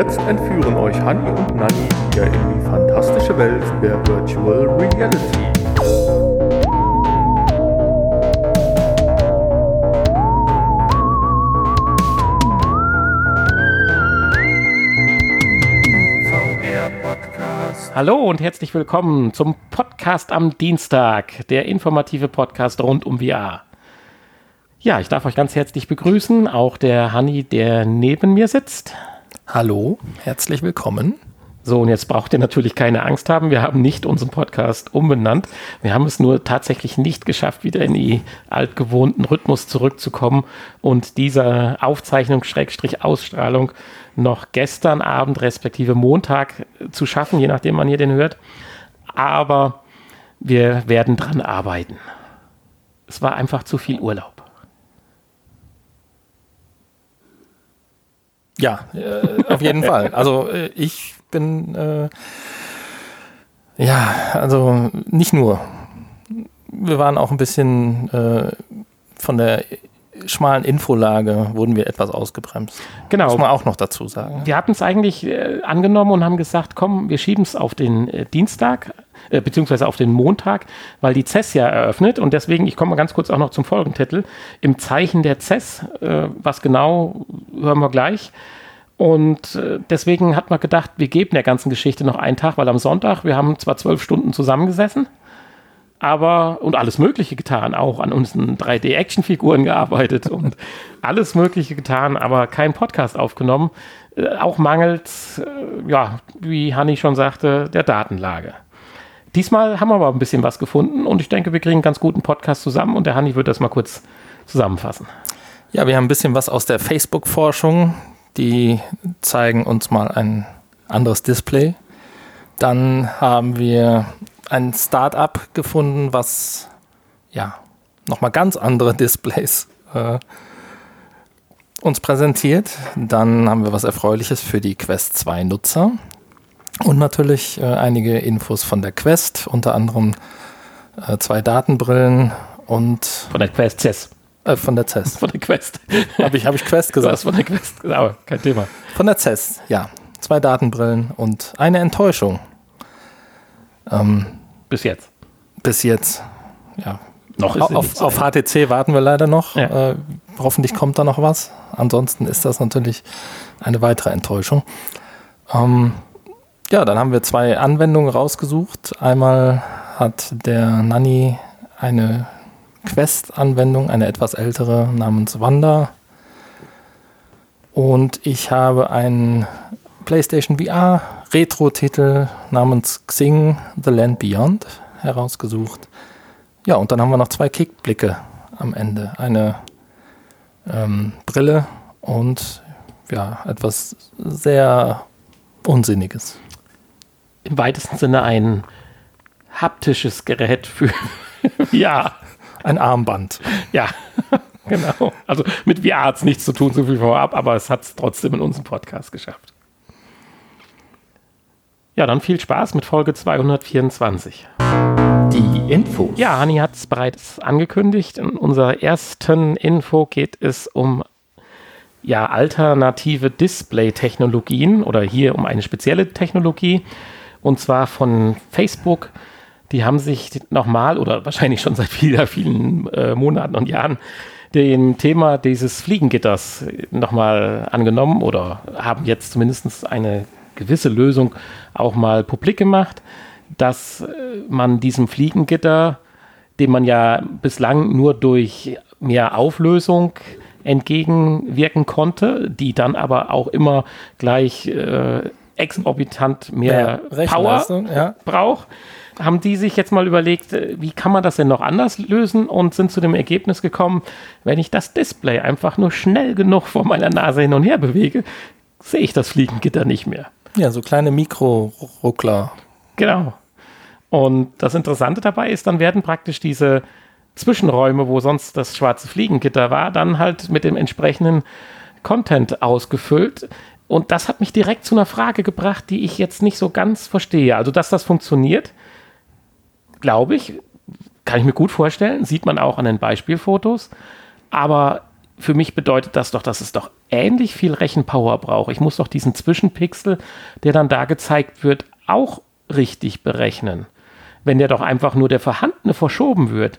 jetzt entführen euch Hanni und Nanni wieder in die fantastische Welt der Virtual Reality. Hallo und herzlich willkommen zum Podcast am Dienstag, der informative Podcast rund um VR. Ja, ich darf euch ganz herzlich begrüßen, auch der Hanni, der neben mir sitzt. Hallo, herzlich willkommen. So, und jetzt braucht ihr natürlich keine Angst haben. Wir haben nicht unseren Podcast umbenannt. Wir haben es nur tatsächlich nicht geschafft, wieder in die altgewohnten Rhythmus zurückzukommen und diese Aufzeichnung, Schrägstrich Ausstrahlung noch gestern Abend respektive Montag zu schaffen, je nachdem man hier den hört. Aber wir werden dran arbeiten. Es war einfach zu viel Urlaub. Ja, äh, auf jeden Fall. Also äh, ich bin äh, ja, also nicht nur. Wir waren auch ein bisschen äh, von der schmalen Infolage wurden wir etwas ausgebremst. Genau. Muss man auch noch dazu sagen. Wir hatten es eigentlich äh, angenommen und haben gesagt, komm, wir schieben es auf den äh, Dienstag, äh, beziehungsweise auf den Montag, weil die CES ja eröffnet und deswegen, ich komme mal ganz kurz auch noch zum Folgentitel, im Zeichen der CES, äh, was genau, hören wir gleich. Und äh, deswegen hat man gedacht, wir geben der ganzen Geschichte noch einen Tag, weil am Sonntag, wir haben zwar zwölf Stunden zusammengesessen, aber und alles Mögliche getan, auch an unseren 3D-Actionfiguren gearbeitet und alles Mögliche getan, aber kein Podcast aufgenommen. Äh, auch mangelt, äh, ja, wie Hanni schon sagte, der Datenlage. Diesmal haben wir aber ein bisschen was gefunden und ich denke, wir kriegen einen ganz guten Podcast zusammen und der Hanni wird das mal kurz zusammenfassen. Ja, wir haben ein bisschen was aus der Facebook-Forschung. Die zeigen uns mal ein anderes Display. Dann haben wir ein Start-up gefunden, was ja nochmal ganz andere Displays äh, uns präsentiert. Dann haben wir was Erfreuliches für die Quest 2 Nutzer. Und natürlich äh, einige Infos von der Quest, unter anderem äh, zwei Datenbrillen und. Von der Quest CES. Äh, von der CES. Von der Quest. Habe ich, hab ich Quest gesagt? Du von der Quest gesagt, aber kein Thema. Von der CES, ja. Zwei Datenbrillen und eine Enttäuschung. Ähm, bis jetzt. Bis jetzt, ja. Noch ist auf, auf HTC warten wir leider noch. Ja. Äh, hoffentlich kommt da noch was. Ansonsten ist das natürlich eine weitere Enttäuschung. Ähm, ja, dann haben wir zwei Anwendungen rausgesucht. Einmal hat der Nanny eine Quest-Anwendung, eine etwas ältere namens Wanda. Und ich habe einen PlayStation VR Retro-Titel namens Xing The Land Beyond herausgesucht. Ja, und dann haben wir noch zwei Kickblicke am Ende. Eine ähm, Brille und ja, etwas sehr Unsinniges. Im weitesten Sinne ein haptisches Gerät für ja. Ein Armband. Ja, genau. Also mit VR hat es nichts zu tun, so viel vorab, aber es hat es trotzdem in unserem Podcast geschafft. Ja, dann viel Spaß mit Folge 224. Die Infos. Ja, Hani hat es bereits angekündigt. In unserer ersten Info geht es um ja, alternative Display-Technologien oder hier um eine spezielle Technologie und zwar von Facebook. Die haben sich nochmal oder wahrscheinlich schon seit vielen, vielen äh, Monaten und Jahren dem Thema dieses Fliegengitters nochmal angenommen oder haben jetzt zumindest eine gewisse Lösung auch mal publik gemacht, dass äh, man diesem Fliegengitter, dem man ja bislang nur durch mehr Auflösung entgegenwirken konnte, die dann aber auch immer gleich äh, exorbitant mehr ja, Power ja. braucht, haben die sich jetzt mal überlegt, äh, wie kann man das denn noch anders lösen und sind zu dem Ergebnis gekommen, wenn ich das Display einfach nur schnell genug vor meiner Nase hin und her bewege, sehe ich das Fliegengitter nicht mehr. Ja, so kleine Mikro-Ruckler. Genau. Und das Interessante dabei ist, dann werden praktisch diese Zwischenräume, wo sonst das schwarze Fliegengitter war, dann halt mit dem entsprechenden Content ausgefüllt. Und das hat mich direkt zu einer Frage gebracht, die ich jetzt nicht so ganz verstehe. Also, dass das funktioniert, glaube ich, kann ich mir gut vorstellen, sieht man auch an den Beispielfotos. Aber für mich bedeutet das doch, dass es doch ähnlich viel Rechenpower braucht. Ich muss doch diesen Zwischenpixel, der dann da gezeigt wird, auch richtig berechnen. Wenn der doch einfach nur der vorhandene verschoben wird,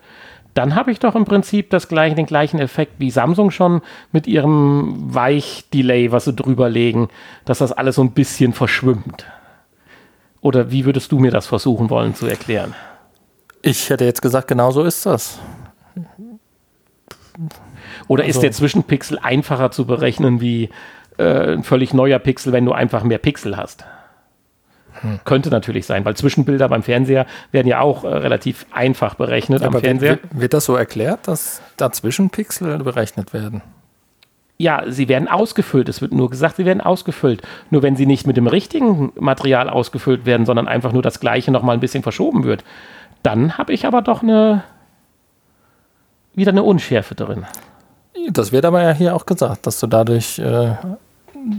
dann habe ich doch im Prinzip das gleiche, den gleichen Effekt wie Samsung schon mit ihrem Weich-Delay, was sie drüber legen, dass das alles so ein bisschen verschwimmt. Oder wie würdest du mir das versuchen wollen zu erklären? Ich hätte jetzt gesagt, genau so ist das. Oder also. ist der Zwischenpixel einfacher zu berechnen wie äh, ein völlig neuer Pixel, wenn du einfach mehr Pixel hast? Hm. Könnte natürlich sein, weil Zwischenbilder beim Fernseher werden ja auch äh, relativ einfach berechnet Aber am Fernseher. Wird, wird das so erklärt, dass da Zwischenpixel berechnet werden? Ja, sie werden ausgefüllt. Es wird nur gesagt, sie werden ausgefüllt. Nur wenn sie nicht mit dem richtigen Material ausgefüllt werden, sondern einfach nur das gleiche nochmal ein bisschen verschoben wird, dann habe ich aber doch eine wieder eine Unschärfe drin. Das wird aber ja hier auch gesagt, dass du dadurch äh,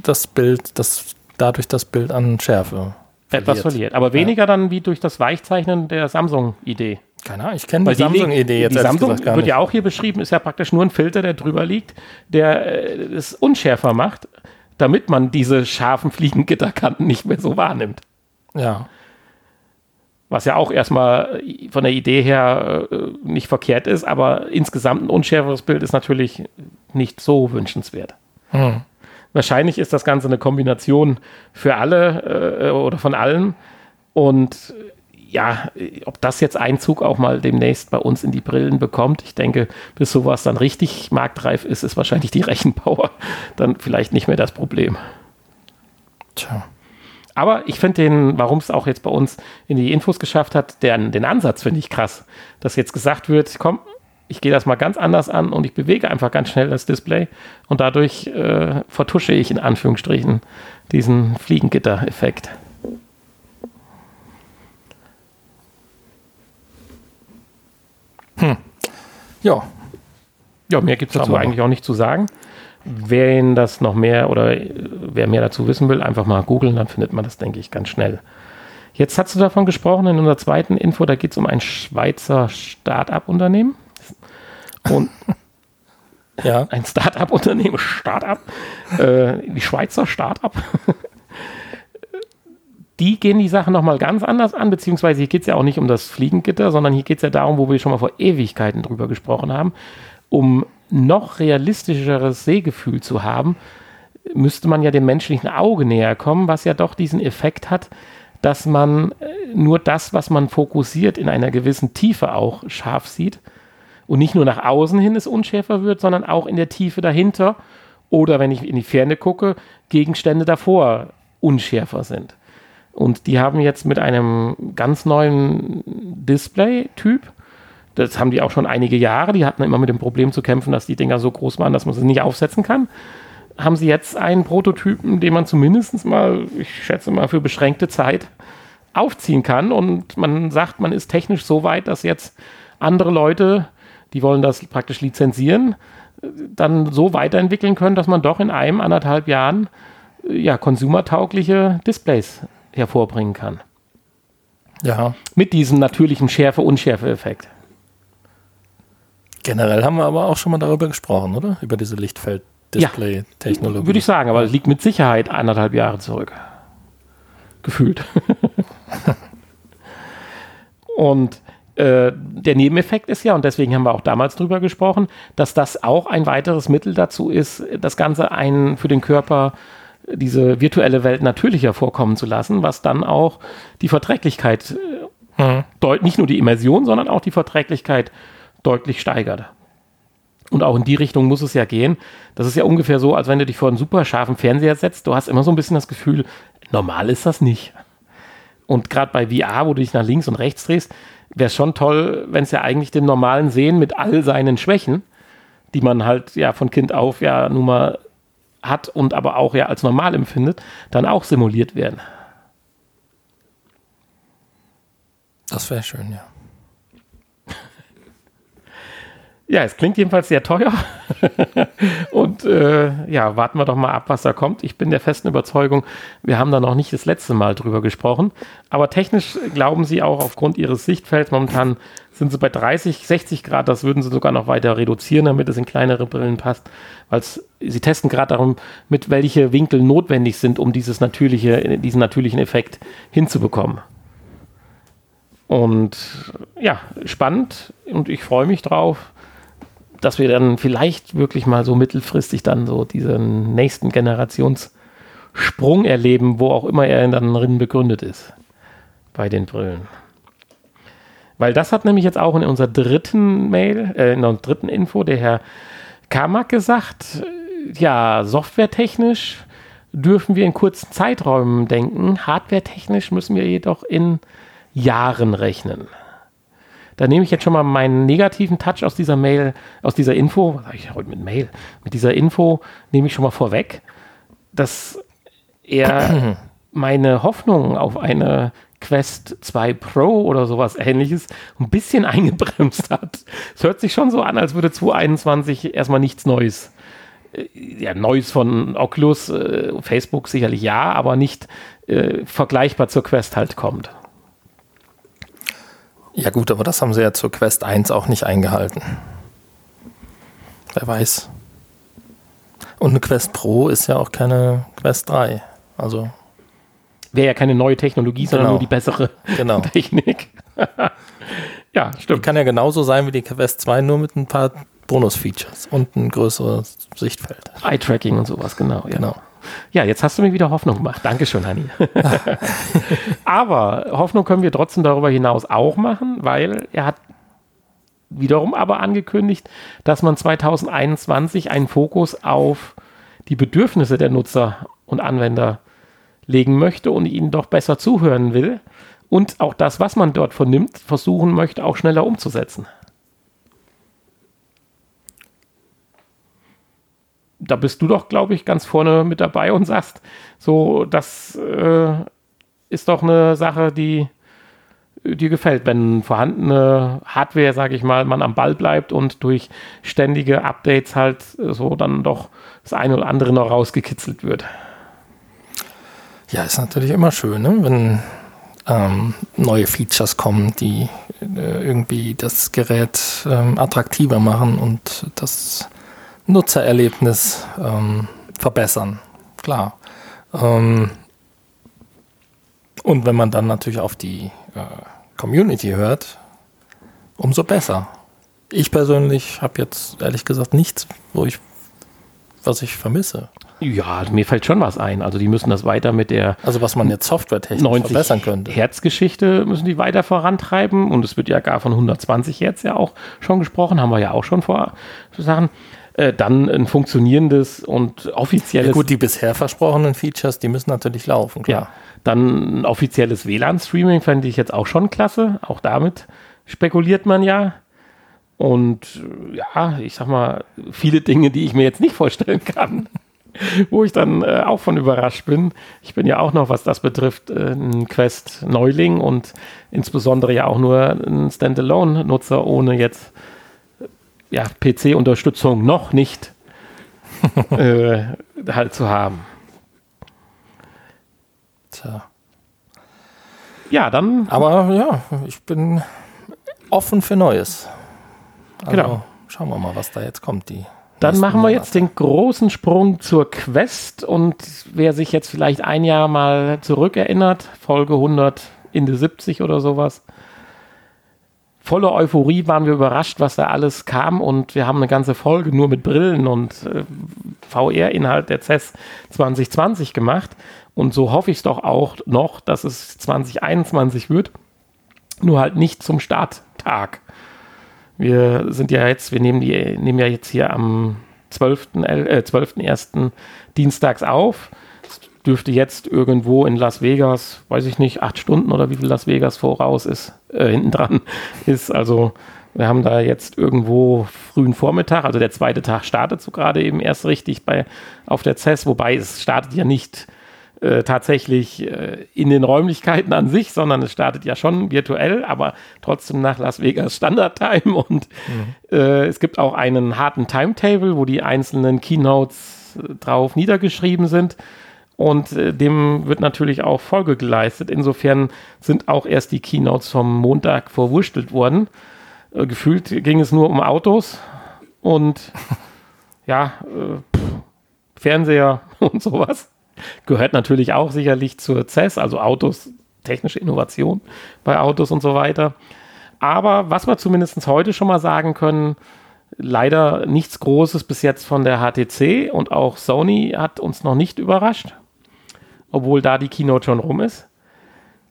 das Bild, das dadurch das Bild an Schärfe verliert. etwas verliert. Aber weniger ja. dann wie durch das Weichzeichnen der Samsung-Idee. Keine Ahnung, ich kenne die Samsung-Idee jetzt. Die Samsung wird nicht. ja auch hier beschrieben, ist ja praktisch nur ein Filter, der drüber liegt, der äh, es unschärfer macht, damit man diese scharfen Fliegengitterkanten nicht mehr so wahrnimmt. Ja. Was ja auch erstmal von der Idee her äh, nicht verkehrt ist, aber insgesamt ein unschärferes Bild ist natürlich nicht so wünschenswert. Hm. Wahrscheinlich ist das Ganze eine Kombination für alle äh, oder von allen. Und ja, ob das jetzt Einzug auch mal demnächst bei uns in die Brillen bekommt, ich denke, bis sowas dann richtig marktreif ist, ist wahrscheinlich die Rechenpower dann vielleicht nicht mehr das Problem. Tja. Aber ich finde den, warum es auch jetzt bei uns in die Infos geschafft hat, den, den Ansatz finde ich krass. Dass jetzt gesagt wird, komm, ich gehe das mal ganz anders an und ich bewege einfach ganz schnell das Display und dadurch äh, vertusche ich in Anführungsstrichen diesen Fliegengitter-Effekt. Hm. Ja. Ja, mehr gibt es dazu eigentlich auch nicht zu sagen. Wer Ihnen das noch mehr oder äh, wer mehr dazu wissen will, einfach mal googeln, dann findet man das, denke ich, ganz schnell. Jetzt hast du davon gesprochen in unserer zweiten Info, da geht es um ein Schweizer Start-up-Unternehmen. Und ja. ein Start-up-Unternehmen, Start-up, äh, die Schweizer Start-up, die gehen die Sache nochmal ganz anders an, beziehungsweise hier geht es ja auch nicht um das Fliegengitter, sondern hier geht es ja darum, wo wir schon mal vor Ewigkeiten drüber gesprochen haben, um noch realistischeres Sehgefühl zu haben, müsste man ja dem menschlichen Auge näher kommen, was ja doch diesen Effekt hat, dass man äh, nur das, was man fokussiert, in einer gewissen Tiefe auch scharf sieht und nicht nur nach außen hin es unschärfer wird, sondern auch in der Tiefe dahinter oder wenn ich in die Ferne gucke, Gegenstände davor unschärfer sind. Und die haben jetzt mit einem ganz neuen Display-Typ, das haben die auch schon einige Jahre, die hatten immer mit dem Problem zu kämpfen, dass die Dinger so groß waren, dass man sie nicht aufsetzen kann, haben sie jetzt einen Prototypen, den man zumindest mal, ich schätze mal, für beschränkte Zeit aufziehen kann. Und man sagt, man ist technisch so weit, dass jetzt andere Leute die wollen das praktisch lizenzieren, dann so weiterentwickeln können, dass man doch in einem, anderthalb Jahren ja, konsumertaugliche Displays hervorbringen kann. Ja. Mit diesem natürlichen Schärfe-Unschärfe-Effekt. Generell haben wir aber auch schon mal darüber gesprochen, oder? Über diese Lichtfeld-Display-Technologie. Ja, würde ich sagen, aber es liegt mit Sicherheit anderthalb Jahre zurück. Gefühlt. Und äh, der Nebeneffekt ist ja, und deswegen haben wir auch damals drüber gesprochen, dass das auch ein weiteres Mittel dazu ist, das Ganze ein für den Körper diese virtuelle Welt natürlicher vorkommen zu lassen, was dann auch die Verträglichkeit, mhm. nicht nur die Immersion, sondern auch die Verträglichkeit deutlich steigert. Und auch in die Richtung muss es ja gehen. Das ist ja ungefähr so, als wenn du dich vor einen super scharfen Fernseher setzt. Du hast immer so ein bisschen das Gefühl, normal ist das nicht. Und gerade bei VR, wo du dich nach links und rechts drehst, wäre schon toll, wenn es ja eigentlich dem normalen Sehen mit all seinen Schwächen, die man halt ja von Kind auf ja nun mal hat und aber auch ja als normal empfindet, dann auch simuliert werden. Das wäre schön, ja. Ja, es klingt jedenfalls sehr teuer. und äh, ja, warten wir doch mal ab, was da kommt. Ich bin der festen Überzeugung, wir haben da noch nicht das letzte Mal drüber gesprochen. Aber technisch glauben Sie auch aufgrund Ihres Sichtfelds, momentan sind Sie bei 30, 60 Grad, das würden Sie sogar noch weiter reduzieren, damit es in kleinere Brillen passt. Weil Sie testen gerade darum, mit welche Winkel notwendig sind, um dieses natürliche, diesen natürlichen Effekt hinzubekommen. Und ja, spannend und ich freue mich drauf dass wir dann vielleicht wirklich mal so mittelfristig dann so diesen nächsten Generationssprung erleben, wo auch immer er dann drin begründet ist bei den Brillen. Weil das hat nämlich jetzt auch in unserer dritten Mail, äh, in unserer dritten Info der Herr Kamak gesagt, ja, softwaretechnisch dürfen wir in kurzen Zeiträumen denken, hardwaretechnisch müssen wir jedoch in Jahren rechnen. Da nehme ich jetzt schon mal meinen negativen Touch aus dieser Mail, aus dieser Info, was habe ich heute mit Mail? Mit dieser Info nehme ich schon mal vorweg, dass er meine Hoffnung auf eine Quest 2 Pro oder sowas ähnliches ein bisschen eingebremst hat. Es hört sich schon so an, als würde 2021 erstmal nichts Neues. Äh, ja, Neues von Oculus, äh, Facebook sicherlich ja, aber nicht äh, vergleichbar zur Quest halt kommt. Ja gut, aber das haben sie ja zur Quest 1 auch nicht eingehalten. Wer weiß. Und eine Quest Pro ist ja auch keine Quest 3. Also. Wäre ja keine neue Technologie, sondern genau. nur die bessere genau. Technik. ja, stimmt. Die kann ja genauso sein wie die Quest 2, nur mit ein paar Bonus-Features und ein größeres Sichtfeld. Eye-Tracking und sowas, genau. Ja. Genau. Ja, jetzt hast du mir wieder Hoffnung gemacht. Dankeschön, Hanni. aber Hoffnung können wir trotzdem darüber hinaus auch machen, weil er hat wiederum aber angekündigt, dass man 2021 einen Fokus auf die Bedürfnisse der Nutzer und Anwender legen möchte und ihnen doch besser zuhören will und auch das, was man dort vernimmt, versuchen möchte, auch schneller umzusetzen. Da bist du doch, glaube ich, ganz vorne mit dabei und sagst, so, das äh, ist doch eine Sache, die dir gefällt, wenn vorhandene Hardware, sage ich mal, man am Ball bleibt und durch ständige Updates halt so dann doch das eine oder andere noch rausgekitzelt wird. Ja, ist natürlich immer schön, ne? wenn ähm, neue Features kommen, die äh, irgendwie das Gerät ähm, attraktiver machen und das Nutzererlebnis ähm, verbessern. Klar. Ähm, und wenn man dann natürlich auf die äh, Community hört, umso besser. Ich persönlich habe jetzt ehrlich gesagt nichts, wo ich, was ich vermisse. Ja, mir fällt schon was ein. Also die müssen das weiter mit der Also was man jetzt softwaretechnisch verbessern könnte. Herzgeschichte müssen die weiter vorantreiben und es wird ja gar von 120 Hertz ja auch schon gesprochen, haben wir ja auch schon vor Sachen. Äh, dann ein funktionierendes und offizielles. Ja, gut, die bisher versprochenen Features, die müssen natürlich laufen. Klar. Ja, dann ein offizielles WLAN-Streaming fände ich jetzt auch schon klasse. Auch damit spekuliert man ja. Und äh, ja, ich sag mal, viele Dinge, die ich mir jetzt nicht vorstellen kann, wo ich dann äh, auch von überrascht bin. Ich bin ja auch noch, was das betrifft, äh, ein Quest-Neuling und insbesondere ja auch nur ein Standalone-Nutzer, ohne jetzt ja, PC-Unterstützung noch nicht äh, halt zu haben. Tja. Ja, dann. Aber ja, ich bin offen für Neues. Also, genau. Schauen wir mal, was da jetzt kommt. Die dann machen wir jetzt den großen Sprung zur Quest und wer sich jetzt vielleicht ein Jahr mal zurückerinnert, Folge 100 in die 70 oder sowas, voller Euphorie waren wir überrascht, was da alles kam und wir haben eine ganze Folge nur mit Brillen und äh, VR-Inhalt der CES 2020 gemacht und so hoffe ich es doch auch noch, dass es 2021 wird, nur halt nicht zum Starttag. Wir sind ja jetzt, wir nehmen, die, nehmen ja jetzt hier am 12.1. Äh, 12 Dienstags auf dürfte jetzt irgendwo in Las Vegas, weiß ich nicht, acht Stunden oder wie viel Las Vegas voraus ist, äh, hinten dran ist. Also wir haben da jetzt irgendwo frühen Vormittag, also der zweite Tag startet so gerade eben erst richtig bei, auf der CES, wobei es startet ja nicht äh, tatsächlich äh, in den Räumlichkeiten an sich, sondern es startet ja schon virtuell, aber trotzdem nach Las Vegas Standard Time und mhm. äh, es gibt auch einen harten Timetable, wo die einzelnen Keynotes äh, drauf niedergeschrieben sind und äh, dem wird natürlich auch Folge geleistet. Insofern sind auch erst die Keynotes vom Montag verwurstelt worden. Äh, gefühlt ging es nur um Autos und ja, Fernseher und sowas. Gehört natürlich auch sicherlich zur CES, also Autos, technische Innovation bei Autos und so weiter. Aber was wir zumindest heute schon mal sagen können, leider nichts Großes bis jetzt von der HTC und auch Sony hat uns noch nicht überrascht, obwohl da die Keynote schon rum ist.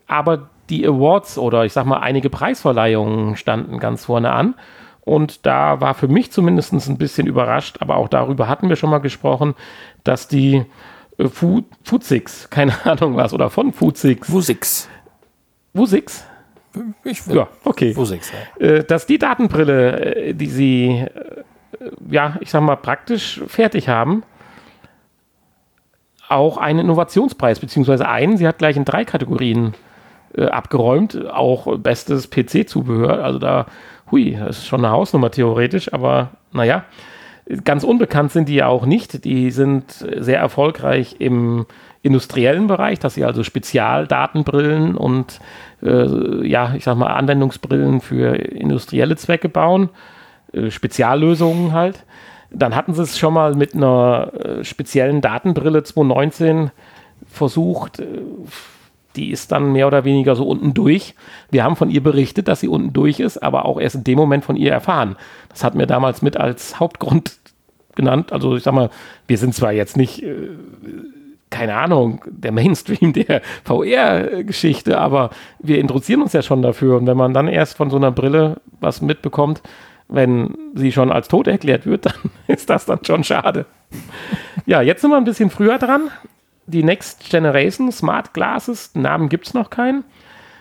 Aber die Awards oder ich sag mal einige Preisverleihungen standen ganz vorne an. Und da war für mich zumindest ein bisschen überrascht, aber auch darüber hatten wir schon mal gesprochen, dass die äh, Foodsix, keine Ahnung was, oder von Foodsix. Fusix. Fusix? Ich Ja, okay. Fusix, ja. Äh, dass die Datenbrille, äh, die sie, ja, ich sag mal, praktisch fertig haben, auch einen Innovationspreis, beziehungsweise einen, sie hat gleich in drei Kategorien äh, abgeräumt, auch bestes PC-Zubehör. Also da, hui, das ist schon eine Hausnummer theoretisch, aber naja, Ganz unbekannt sind die ja auch nicht. Die sind sehr erfolgreich im industriellen Bereich, dass sie also Spezialdatenbrillen und äh, ja, ich sag mal Anwendungsbrillen für industrielle Zwecke bauen, äh, Speziallösungen halt. Dann hatten sie es schon mal mit einer äh, speziellen Datenbrille 2019 versucht. Äh, die ist dann mehr oder weniger so unten durch. Wir haben von ihr berichtet, dass sie unten durch ist, aber auch erst in dem Moment von ihr erfahren. Das hatten wir damals mit als Hauptgrund genannt. Also ich sag mal, wir sind zwar jetzt nicht, äh, keine Ahnung, der Mainstream der VR-Geschichte, aber wir interessieren uns ja schon dafür. Und wenn man dann erst von so einer Brille was mitbekommt, wenn sie schon als tot erklärt wird, dann ist das dann schon schade. Ja, jetzt sind wir ein bisschen früher dran die Next Generation Smart Glasses, Namen gibt es noch keinen,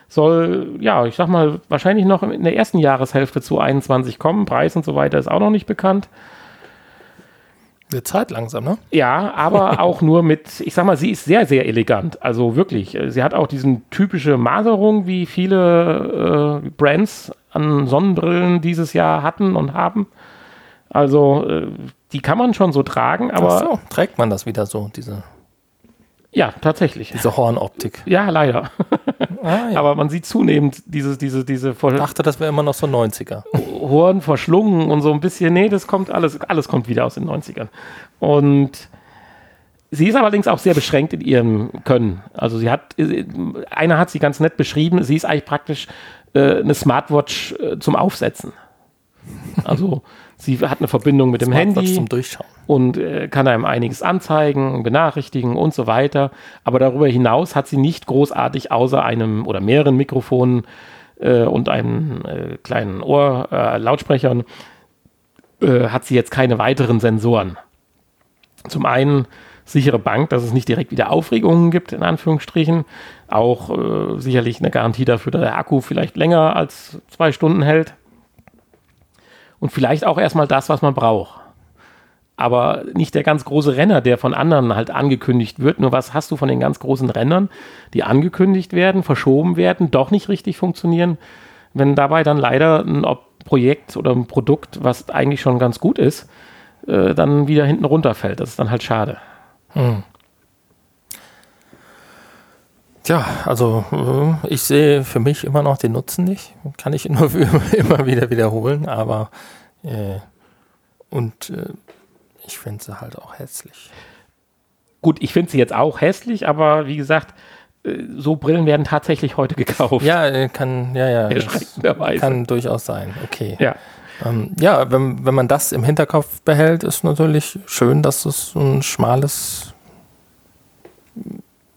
soll, ja, ich sag mal, wahrscheinlich noch in der ersten Jahreshälfte zu 21 kommen. Preis und so weiter ist auch noch nicht bekannt. Wird Zeit langsam, ne? Ja, aber auch nur mit, ich sag mal, sie ist sehr, sehr elegant. Also wirklich. Sie hat auch diesen typische Maserung, wie viele äh, Brands an Sonnenbrillen dieses Jahr hatten und haben. Also, äh, die kann man schon so tragen, aber. Ach so, trägt man das wieder so, diese ja, tatsächlich. Diese Hornoptik. Ja, leider. Ah, ja. Aber man sieht zunehmend diese, diese, diese. Ich dachte, das wäre immer noch so 90er. Horn verschlungen und so ein bisschen. Nee, das kommt alles, alles kommt wieder aus den 90ern. Und sie ist allerdings auch sehr beschränkt in ihrem Können. Also sie hat, einer hat sie ganz nett beschrieben, sie ist eigentlich praktisch äh, eine Smartwatch äh, zum Aufsetzen. Also sie hat eine Verbindung mit dem Handy zum Durchschauen. und äh, kann einem einiges anzeigen, benachrichtigen und so weiter. Aber darüber hinaus hat sie nicht großartig außer einem oder mehreren Mikrofonen äh, und einem äh, kleinen Ohr, äh, Lautsprechern, hat sie jetzt keine weiteren Sensoren. Zum einen sichere Bank, dass es nicht direkt wieder Aufregungen gibt, in Anführungsstrichen. Auch äh, sicherlich eine Garantie dafür, dass der Akku vielleicht länger als zwei Stunden hält und vielleicht auch erstmal das, was man braucht. Aber nicht der ganz große Renner, der von anderen halt angekündigt wird. Nur was hast du von den ganz großen Rennern, die angekündigt werden, verschoben werden, doch nicht richtig funktionieren, wenn dabei dann leider ein Projekt oder ein Produkt, was eigentlich schon ganz gut ist, äh, dann wieder hinten runterfällt. Das ist dann halt schade. Hm. Tja, also äh, ich sehe für mich immer noch den Nutzen nicht. Kann ich nur immer wieder wiederholen, aber äh, und äh, ich finde sie halt auch hässlich. Gut, ich finde sie jetzt auch hässlich, aber wie gesagt, äh, so Brillen werden tatsächlich heute gekauft. Ja, äh, kann, ja, ja. Kann durchaus sein. Okay. Ja. Ähm, ja, wenn, wenn man das im Hinterkopf behält, ist natürlich schön, dass es ein schmales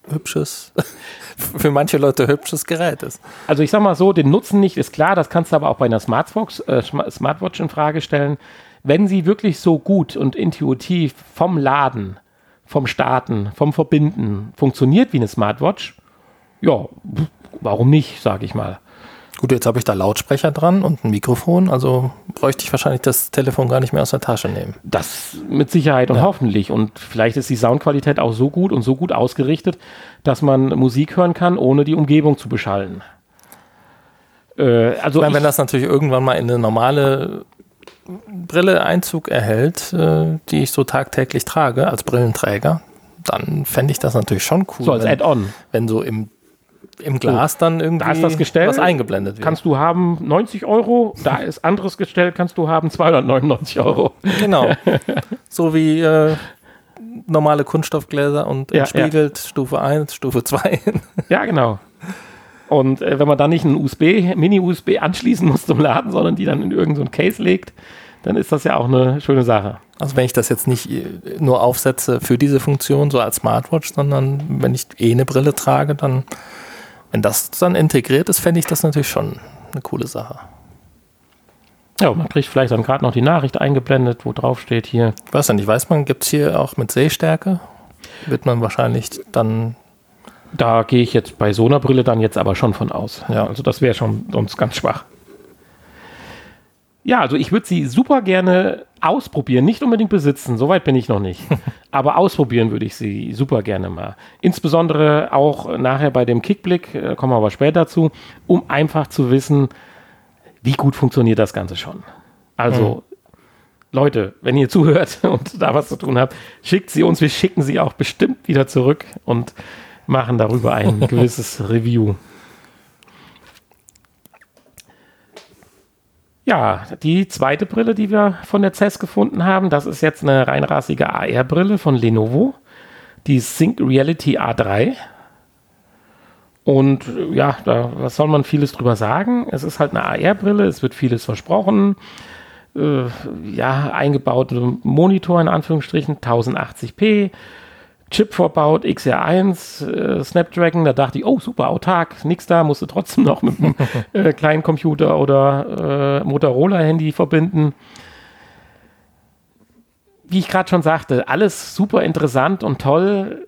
hübsches, für manche Leute hübsches Gerät ist. Also ich sag mal so, den Nutzen nicht ist klar, das kannst du aber auch bei einer Smartwatch, äh, Smartwatch in Frage stellen. Wenn sie wirklich so gut und intuitiv vom Laden, vom Starten, vom Verbinden funktioniert wie eine Smartwatch, ja, warum nicht, sage ich mal. Gut, jetzt habe ich da Lautsprecher dran und ein Mikrofon, also bräuchte ich wahrscheinlich das Telefon gar nicht mehr aus der Tasche nehmen. Das mit Sicherheit und Ja. hoffentlich. Und vielleicht ist die Soundqualität auch so gut und so gut ausgerichtet, dass man Musik hören kann, ohne die Umgebung zu beschallen. Äh, also Ich meine, wenn das natürlich irgendwann mal in eine normale Brille Einzug erhält, äh, die ich so tagtäglich trage als Brillenträger, dann fände ich das natürlich schon cool, so als Add-on. wenn so im, im Glas dann irgendwie Da ist das Gestell, was eingeblendet wird. Kannst du haben 90 Euro, da ist anderes Gestell, kannst du haben 299 Euro. Genau. so wie äh, normale Kunststoffgläser und Ja, entspiegelt Stufe 1, Stufe 2. Ja, genau. Und äh, wenn man dann nicht einen USB, Mini-USB anschließen muss zum Laden, sondern die dann in irgendein so ein Case legt, dann ist das ja auch eine schöne Sache. Also wenn ich das jetzt nicht äh, nur aufsetze für diese Funktion, so als Smartwatch, sondern wenn ich eh eine Brille trage, dann, wenn das dann integriert ist, fände ich das natürlich schon eine coole Sache. Ja, man kriegt vielleicht dann gerade noch die Nachricht eingeblendet, wo drauf steht hier. Ich weiß ja nicht, weiß man, gibt es hier auch mit Sehstärke? Wird man wahrscheinlich dann, Da gehe ich jetzt bei so einer Brille dann jetzt aber schon von aus. Ja. Also das wäre schon sonst ganz schwach. Ja, also ich würde sie super gerne ausprobieren, nicht unbedingt besitzen, soweit bin ich noch nicht. Aber ausprobieren würde ich sie super gerne mal. Insbesondere auch nachher bei dem Kickblick, äh, kommen wir aber später dazu, um einfach zu wissen, wie gut funktioniert das Ganze schon. Also, Leute, wenn ihr zuhört und da was zu tun habt, schickt sie uns, wir schicken sie auch bestimmt wieder zurück und machen darüber ein gewisses Review. Ja, die zweite Brille, die wir von der CES gefunden haben, das ist jetzt eine reinrassige AR-Brille von Lenovo, die Sync Reality A3. Und ja, da was soll man vieles drüber sagen? Es ist halt eine AR-Brille, es wird vieles versprochen. Äh, ja, eingebaute Monitor in Anführungsstrichen, 1080p, Chip verbaut, XR1, äh, Snapdragon, da dachte ich, oh super, autark, nix da, musste trotzdem noch mit einem äh, kleinen Computer oder äh, Motorola-Handy verbinden. Wie ich gerade schon sagte, alles super interessant und toll,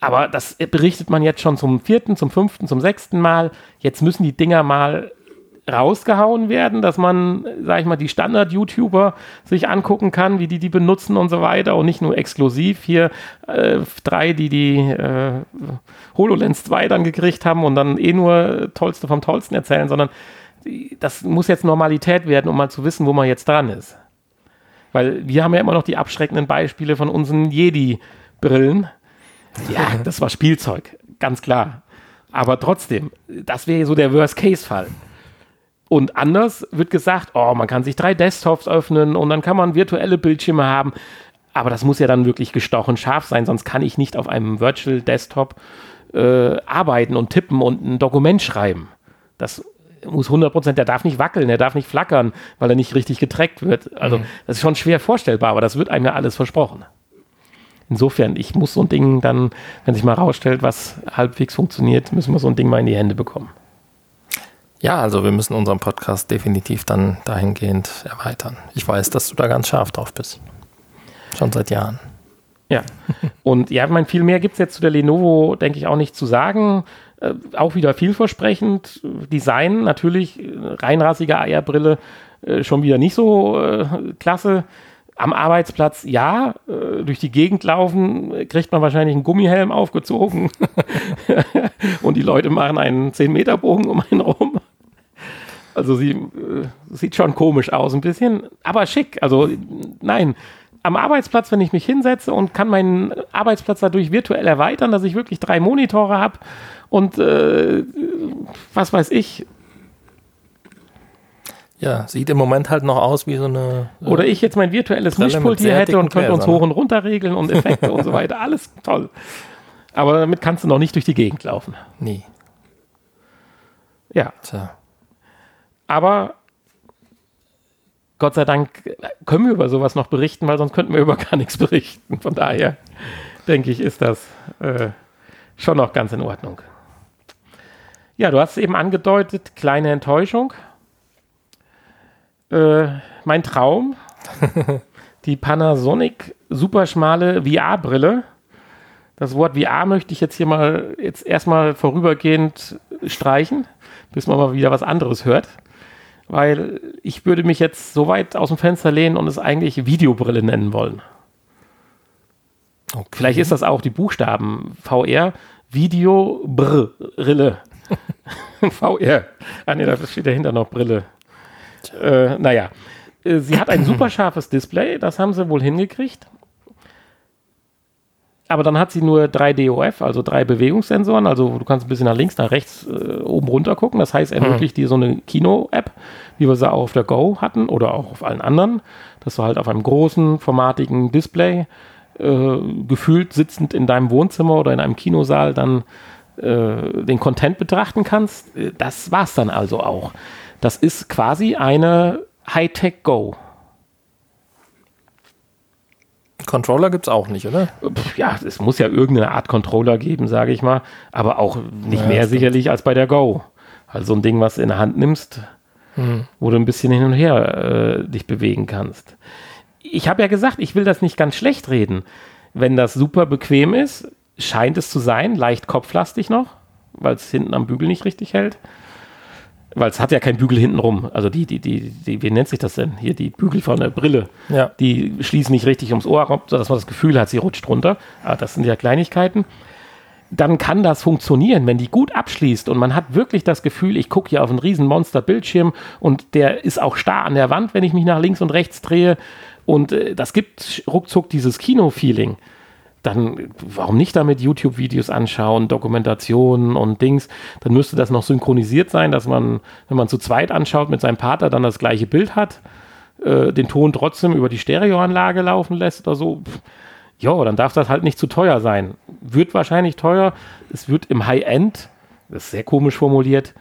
aber das berichtet man jetzt schon zum vierten, zum fünften, zum sechsten Mal. Jetzt müssen die Dinger mal rausgehauen werden, dass man, sag ich mal, die Standard-YouTuber sich angucken kann, wie die die benutzen und so weiter und nicht nur exklusiv hier äh, drei, die die äh, HoloLens 2 dann gekriegt haben und dann eh nur Tollste vom Tollsten erzählen, sondern das muss jetzt Normalität werden, um mal zu wissen, wo man jetzt dran ist. Weil wir haben ja immer noch die abschreckenden Beispiele von unseren Jedi-Brillen. Ja, das war Spielzeug, ganz klar. Aber trotzdem, das wäre so der Worst-Case-Fall. Und anders wird gesagt, oh, man kann sich drei Desktops öffnen und dann kann man virtuelle Bildschirme haben. Aber das muss ja dann wirklich gestochen scharf sein, sonst kann ich nicht auf einem Virtual Desktop äh, arbeiten und tippen und ein Dokument schreiben. Das muss 100%, der darf nicht wackeln, der darf nicht flackern, weil er nicht richtig getrackt wird. Also das ist schon schwer vorstellbar, aber das wird einem ja alles versprochen. Insofern, ich muss so ein Ding dann, wenn sich mal rausstellt, was halbwegs funktioniert, müssen wir so ein Ding mal in die Hände bekommen. Ja, also wir müssen unseren Podcast definitiv dann dahingehend erweitern. Ich weiß, dass du da ganz scharf drauf bist. Schon seit Jahren. Ja. Und ja, ich meine, viel mehr gibt es jetzt zu der Lenovo, denke ich, auch nicht zu sagen. Äh, auch wieder vielversprechend. Design natürlich, äh, reinrassige AR-Brille, äh, schon wieder nicht so äh, klasse. Am Arbeitsplatz ja, äh, durch die Gegend laufen, äh, kriegt man wahrscheinlich einen Gummihelm aufgezogen und die Leute machen einen 10-Meter-Bogen um einen rum. Also sie äh, sieht schon komisch aus ein bisschen, aber schick. Also nein, am Arbeitsplatz, wenn ich mich hinsetze und kann meinen Arbeitsplatz dadurch virtuell erweitern, dass ich wirklich drei Monitore habe und äh, was weiß ich, Ja, sieht im Moment halt noch aus wie so eine. äh, oder ich jetzt mein virtuelles Mischpult hier hätte und könnte uns hoch und runter regeln und Effekte und so weiter, alles toll. Aber damit kannst du noch nicht durch die Gegend laufen. Nee. Ja, Tja. Aber Gott sei Dank können wir über sowas noch berichten, weil sonst könnten wir über gar nichts berichten. Von daher denke ich, ist das äh, schon noch ganz in Ordnung. Ja, du hast es eben angedeutet, kleine Enttäuschung. Äh, mein Traum, die Panasonic superschmale VR-Brille. Das Wort VR möchte ich jetzt hier mal jetzt erstmal vorübergehend streichen. bis man mal wieder was anderes hört. Weil ich würde mich jetzt so weit aus dem Fenster lehnen und es eigentlich Videobrille nennen wollen. Okay. Vielleicht ist das auch die Buchstaben VR, Video, Brille. VR. Ah nee, da steht dahinter noch Brille. Äh, naja, Äh, sie hat ein super scharfes Display, das haben sie wohl hingekriegt. Aber dann hat sie nur drei DOF, also drei Bewegungssensoren. Also du kannst ein bisschen nach links, nach rechts, äh, oben runter gucken. Das heißt, ermöglicht dir so eine Kino-App, wie wir sie auch auf der Go hatten oder auch auf allen anderen, dass du halt auf einem großen, formatigen Display äh, gefühlt sitzend in deinem Wohnzimmer oder in einem Kinosaal dann äh, den Content betrachten kannst. Äh, Das war's dann also auch. Das ist quasi eine Hightech Go. Controller gibt es auch nicht, oder? Ja, es muss ja irgendeine Art Controller geben, sage ich mal, aber auch nicht Ja, mehr stimmt. sicherlich als bei der Go. Also ein Ding, was du in der Hand nimmst, Hm. wo du ein bisschen hin und her äh, dich bewegen kannst. Ich habe ja gesagt, ich will das nicht ganz schlecht reden. Wenn das super bequem ist, scheint es zu sein, leicht kopflastig noch, weil es hinten am Bügel nicht richtig hält. Weil es hat ja keinen Bügel hinten rum. Also die, die, die, die, wie nennt sich das denn? Hier die Bügel von der Brille Ja. die schließen nicht richtig ums Ohr, rum, sodass man das Gefühl hat, sie rutscht runter. Aber das sind ja Kleinigkeiten. Dann kann das funktionieren, wenn die gut abschließt und man hat wirklich das Gefühl, ich gucke hier auf einen riesen Monster-Bildschirm und der ist auch starr an der Wand, wenn ich mich nach links und rechts drehe. Und äh, das gibt ruckzuck dieses Kino-Feeling. Dann warum nicht damit YouTube-Videos anschauen, Dokumentationen und Dings. Dann müsste das noch synchronisiert sein, dass man, wenn man zu zweit anschaut mit seinem Partner, dann das gleiche Bild hat äh, den Ton trotzdem über die Stereoanlage laufen lässt oder so, ja, dann darf das halt nicht zu teuer sein. Wird wahrscheinlich teuer. Es wird im High-End, das ist sehr komisch formuliert,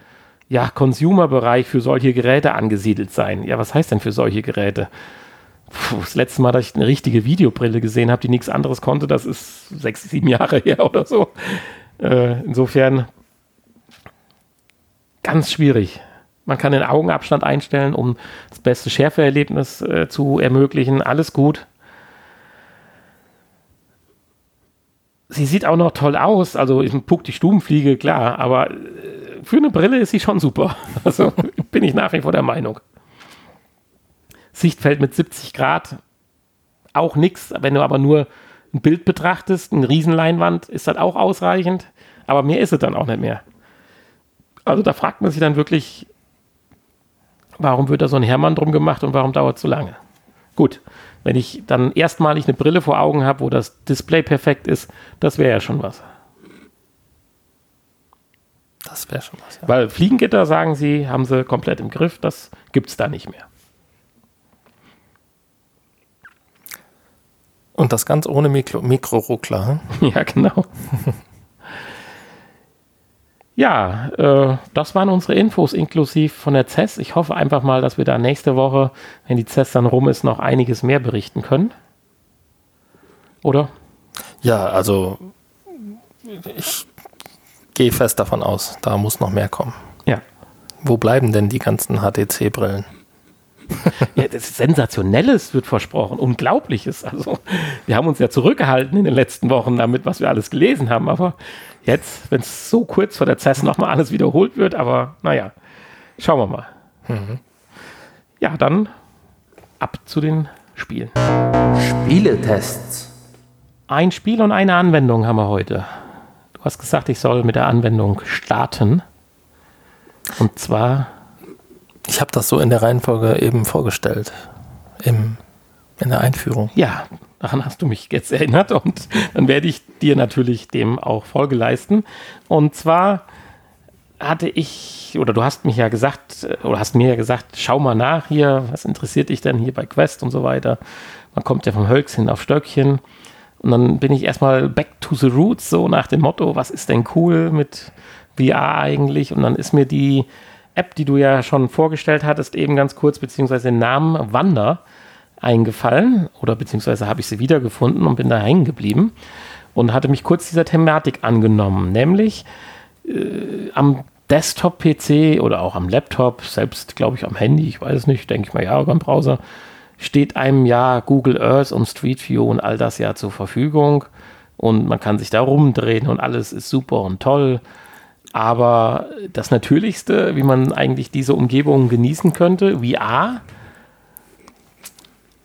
ja, Consumer-Bereich für solche Geräte angesiedelt sein. Ja, was heißt denn für solche Geräte? Puh, das letzte Mal, dass ich eine richtige Videobrille gesehen habe, die nichts anderes konnte, das ist sechs, sieben Jahre her oder so. Äh, insofern ganz schwierig. Man kann den Augenabstand einstellen, um das beste Schärfeerlebnis äh, zu ermöglichen. Alles gut. Sie sieht auch noch toll aus. Also ein Puck die Stubenfliege, klar. Aber äh, für eine Brille ist sie schon super. Also bin ich nach wie vor der Meinung. Sichtfeld mit 70 Grad auch nix. Wenn du aber nur ein Bild betrachtest, eine Riesenleinwand, ist das auch ausreichend. Aber mehr ist es dann auch nicht mehr. Also da fragt man sich dann wirklich, warum wird da so ein Hermann drum gemacht und warum dauert es so lange? Gut, wenn ich dann erstmalig eine Brille vor Augen habe, wo das Display perfekt ist, das wäre ja schon was. Das wäre schon was. Ja. Weil Fliegengitter, sagen sie, haben sie komplett im Griff, das gibt es da nicht mehr. Und das ganz ohne Mikro Mikroruckler. hm? Ja, genau. ja, äh, das waren unsere Infos inklusiv von der CES. Ich hoffe einfach mal, dass wir da nächste Woche, wenn die CES dann rum ist, noch einiges mehr berichten können. Oder? Ja, also ich gehe fest davon aus, da muss noch mehr kommen. Ja. Wo bleiben denn die ganzen HTC-Brillen? ja das Sensationelles wird versprochen, Unglaubliches. Also, wir haben uns ja zurückgehalten in den letzten Wochen damit, was wir alles gelesen haben. Aber jetzt, wenn es so kurz vor der CES nochmal alles wiederholt wird, aber naja, schauen wir mal. Ja, dann ab zu den Spielen. Spieletests. Ein Spiel und eine Anwendung haben wir heute. Du hast gesagt, ich soll mit der Anwendung starten. Und zwar, Ich habe das so in der Reihenfolge eben vorgestellt. Im, in der Einführung. ja, daran hast du mich jetzt erinnert und dann werde ich dir natürlich dem auch Folge leisten. Und zwar hatte ich, oder du hast mich ja gesagt, oder hast mir ja gesagt, schau mal nach hier, was interessiert dich denn hier bei Quest und so weiter. Man kommt ja vom Hölzchen auf Stöckchen. Und dann bin ich erstmal back to the roots, so nach dem Motto, was ist denn cool mit VR eigentlich? Und dann ist mir die App, die du ja schon vorgestellt hattest, eben ganz kurz, beziehungsweise den Namen Wander eingefallen. Oder beziehungsweise habe ich sie wiedergefunden und bin da hängen geblieben und hatte mich kurz dieser Thematik angenommen, nämlich äh, am Desktop-PC oder auch am Laptop, selbst glaube ich am Handy, ich weiß es nicht, denke ich mal ja, beim Browser, steht einem ja Google Earth und Street View und all das ja zur Verfügung und man kann sich da rumdrehen und alles ist super und toll. Aber das Natürlichste, wie man eigentlich diese Umgebung genießen könnte, VR,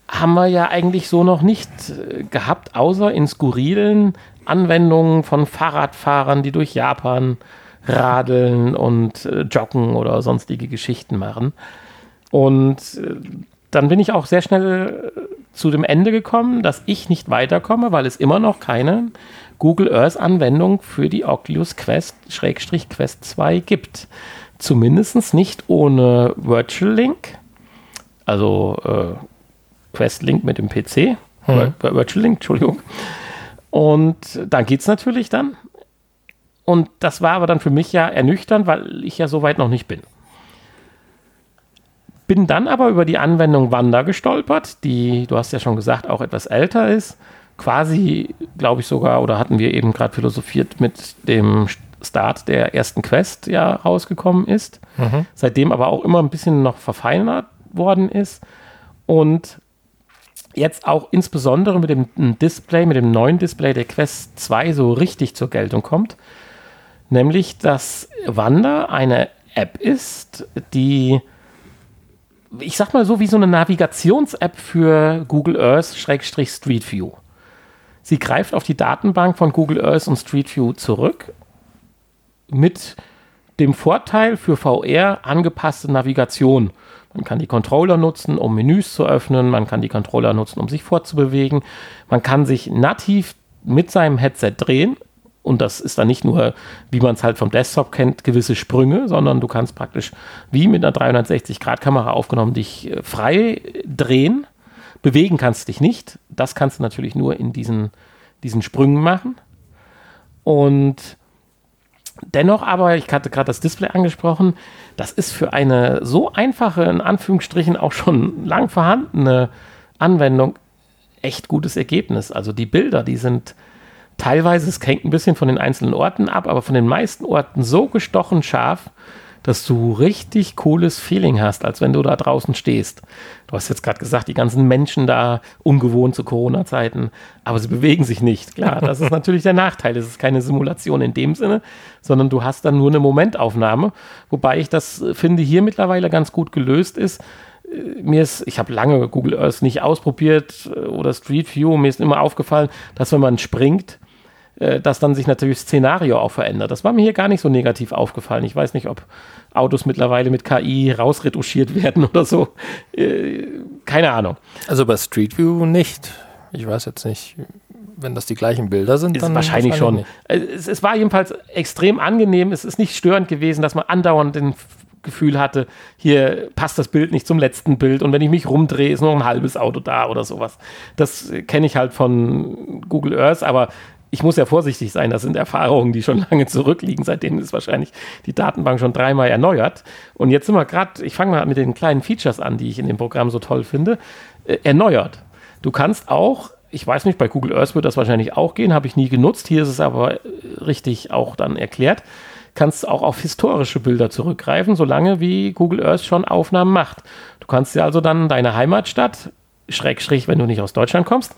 haben wir ja eigentlich so noch nicht äh, gehabt, außer in skurrilen Anwendungen von Fahrradfahrern, die durch Japan radeln und äh, joggen oder sonstige Geschichten machen. Und äh, dann bin ich auch sehr schnell äh, zu dem Ende gekommen, dass ich nicht weiterkomme, weil es immer noch keine Google Earth Anwendung für die Oculus Quest Schrägstrich Quest 2 gibt. Zumindest nicht ohne Virtual Link, also äh, Quest Link mit dem PC, hm. Virtual Link, Entschuldigung. Und dann geht es natürlich dann. Und das war aber dann für mich ja ernüchternd, weil ich ja so weit noch nicht bin. Bin dann aber über die Anwendung Wanda gestolpert, die, du hast ja schon gesagt, auch etwas älter ist. Quasi, glaube ich sogar, oder hatten wir eben gerade philosophiert mit dem Start der ersten Quest ja rausgekommen ist. Mhm. Seitdem aber auch immer ein bisschen noch verfeinert worden ist. Und jetzt auch insbesondere mit dem Display, mit dem neuen Display der Quest 2 so richtig zur Geltung kommt. Nämlich, dass Wanda eine App ist, die ich sag mal so wie so eine Navigations-App für Google Earth-Street View. Sie greift auf die Datenbank von Google Earth und Street View zurück mit dem Vorteil für VR angepasste Navigation. Man kann die Controller nutzen, um Menüs zu öffnen, man kann die Controller nutzen, um sich fortzubewegen, man kann sich nativ mit seinem Headset drehen und das ist dann nicht nur, wie man es halt vom Desktop kennt, gewisse Sprünge, sondern du kannst praktisch wie mit einer 360-Grad-Kamera aufgenommen dich äh, frei drehen. Bewegen kannst dich nicht. Das kannst du natürlich nur in diesen, diesen Sprüngen machen. Und dennoch aber, ich hatte gerade das Display angesprochen, das ist für eine so einfache, in Anführungsstrichen auch schon lang vorhandene Anwendung echt gutes Ergebnis. Also die Bilder, die sind teilweise, es hängt ein bisschen von den einzelnen Orten ab, aber von den meisten Orten so gestochen scharf, dass du richtig cooles Feeling hast, als wenn du da draußen stehst. Du hast jetzt gerade gesagt, die ganzen Menschen da ungewohnt zu Corona-Zeiten, aber sie bewegen sich nicht. Klar, das ist natürlich der Nachteil. Es ist keine Simulation in dem Sinne, sondern du hast dann nur eine Momentaufnahme. Wobei ich das finde hier mittlerweile ganz gut gelöst ist mir ist, ich habe lange Google Earth nicht ausprobiert äh, oder Street View, mir ist immer aufgefallen, dass wenn man springt, äh, dass dann sich natürlich das Szenario auch verändert. Das war mir hier gar nicht so negativ aufgefallen. Ich weiß nicht, ob Autos mittlerweile mit KI rausretuschiert werden oder so. Äh, keine Ahnung. Also bei Street View nicht. Ich weiß jetzt nicht, wenn das die gleichen Bilder sind. Dann wahrscheinlich, wahrscheinlich schon. Äh, es, es, war jedenfalls extrem angenehm. Es ist nicht störend gewesen, dass man andauernd den Gefühl hatte, hier passt das Bild nicht zum letzten Bild und wenn ich mich rumdrehe, ist nur ein halbes Auto da oder sowas. Das kenne ich halt von Google Earth, aber ich muss ja vorsichtig sein, das sind Erfahrungen, die schon lange zurückliegen. Seitdem ist wahrscheinlich die Datenbank schon dreimal erneuert. Und jetzt sind wir gerade, ich fange mal mit den kleinen Features an, die ich in dem Programm so toll finde, äh, erneuert. Du kannst auch, ich weiß nicht, bei Google Earth wird das wahrscheinlich auch gehen, habe ich nie genutzt. Hier ist es aber äh, richtig auch dann erklärt. Kannst auch auf historische Bilder zurückgreifen, solange wie Google Earth schon Aufnahmen macht. Du kannst dir also dann deine Heimatstadt, Schrägstrich, wenn du nicht aus Deutschland kommst,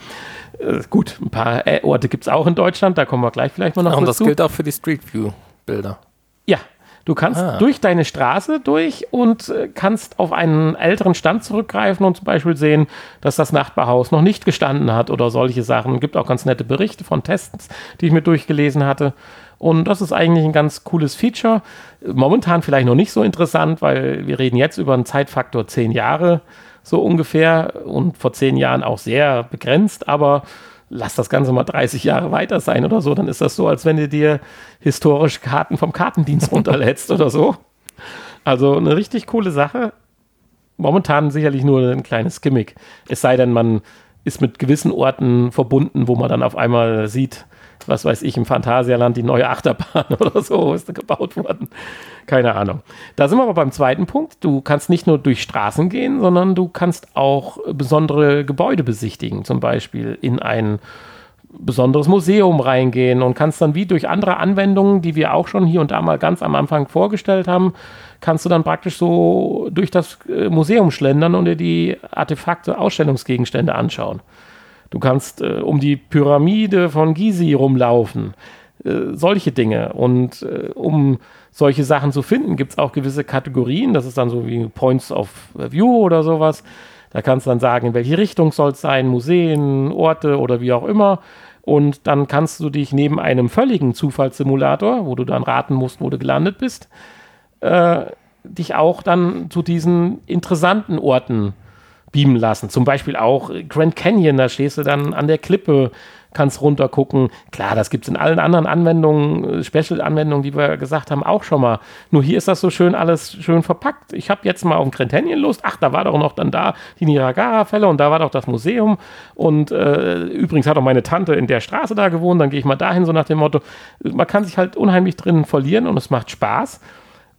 äh, gut, ein paar äh, Orte gibt es auch in Deutschland, da kommen wir gleich vielleicht mal noch Und das zu. gilt auch für die Street View-Bilder. Ja, du kannst ah. durch deine Straße durch und äh, kannst auf einen älteren Stand zurückgreifen und zum Beispiel sehen, dass das Nachbarhaus noch nicht gestanden hat oder solche Sachen. Es gibt auch ganz nette Berichte von Tests, die ich mir durchgelesen hatte. Und das ist eigentlich ein ganz cooles Feature. Momentan vielleicht noch nicht so interessant, weil wir reden jetzt über einen Zeitfaktor 10 Jahre so ungefähr und vor zehn Jahren auch sehr begrenzt, aber lass das Ganze mal 30 Jahre weiter sein oder so, dann ist das so, als wenn du dir historische Karten vom Kartendienst runterlädst oder so. Also eine richtig coole Sache. Momentan sicherlich nur ein kleines Gimmick. Es sei denn, man ist mit gewissen Orten verbunden, wo man dann auf einmal sieht, was weiß ich, im Phantasialand die neue Achterbahn oder so ist gebaut worden. Keine Ahnung. Da sind wir aber beim zweiten Punkt. Du kannst nicht nur durch Straßen gehen, sondern du kannst auch besondere Gebäude besichtigen. Zum Beispiel in ein besonderes Museum reingehen und kannst dann wie durch andere Anwendungen, die wir auch schon hier und da mal ganz am Anfang vorgestellt haben, kannst du dann praktisch so durch das äh, Museum schlendern und dir die Artefakte, Ausstellungsgegenstände anschauen. Du kannst äh, um die Pyramide von Gizi rumlaufen. Äh, solche Dinge. Und äh, um solche Sachen zu finden, gibt es auch gewisse Kategorien. Das ist dann so wie Points of View oder sowas. Da kannst du dann sagen, in welche Richtung soll es sein, Museen, Orte oder wie auch immer. Und dann kannst du dich neben einem völligen Zufallssimulator, wo du dann raten musst, wo du gelandet bist, äh, dich auch dann zu diesen interessanten Orten beamen lassen. Zum Beispiel auch Grand Canyon, da stehst du dann an der Klippe, kannst runtergucken. Klar, das gibt es in allen anderen Anwendungen, äh, Special-Anwendungen, die wir gesagt haben, auch schon mal. Nur hier ist das so schön alles schön verpackt. Ich habe jetzt mal auf den Grand Canyon Lust. Ach, da war doch noch dann da die Niagara-Fälle und da war doch das Museum. Und äh, übrigens hat auch meine Tante in der Straße da gewohnt. Dann gehe ich mal dahin, so nach dem Motto. Man kann sich halt unheimlich drin verlieren und es macht Spaß.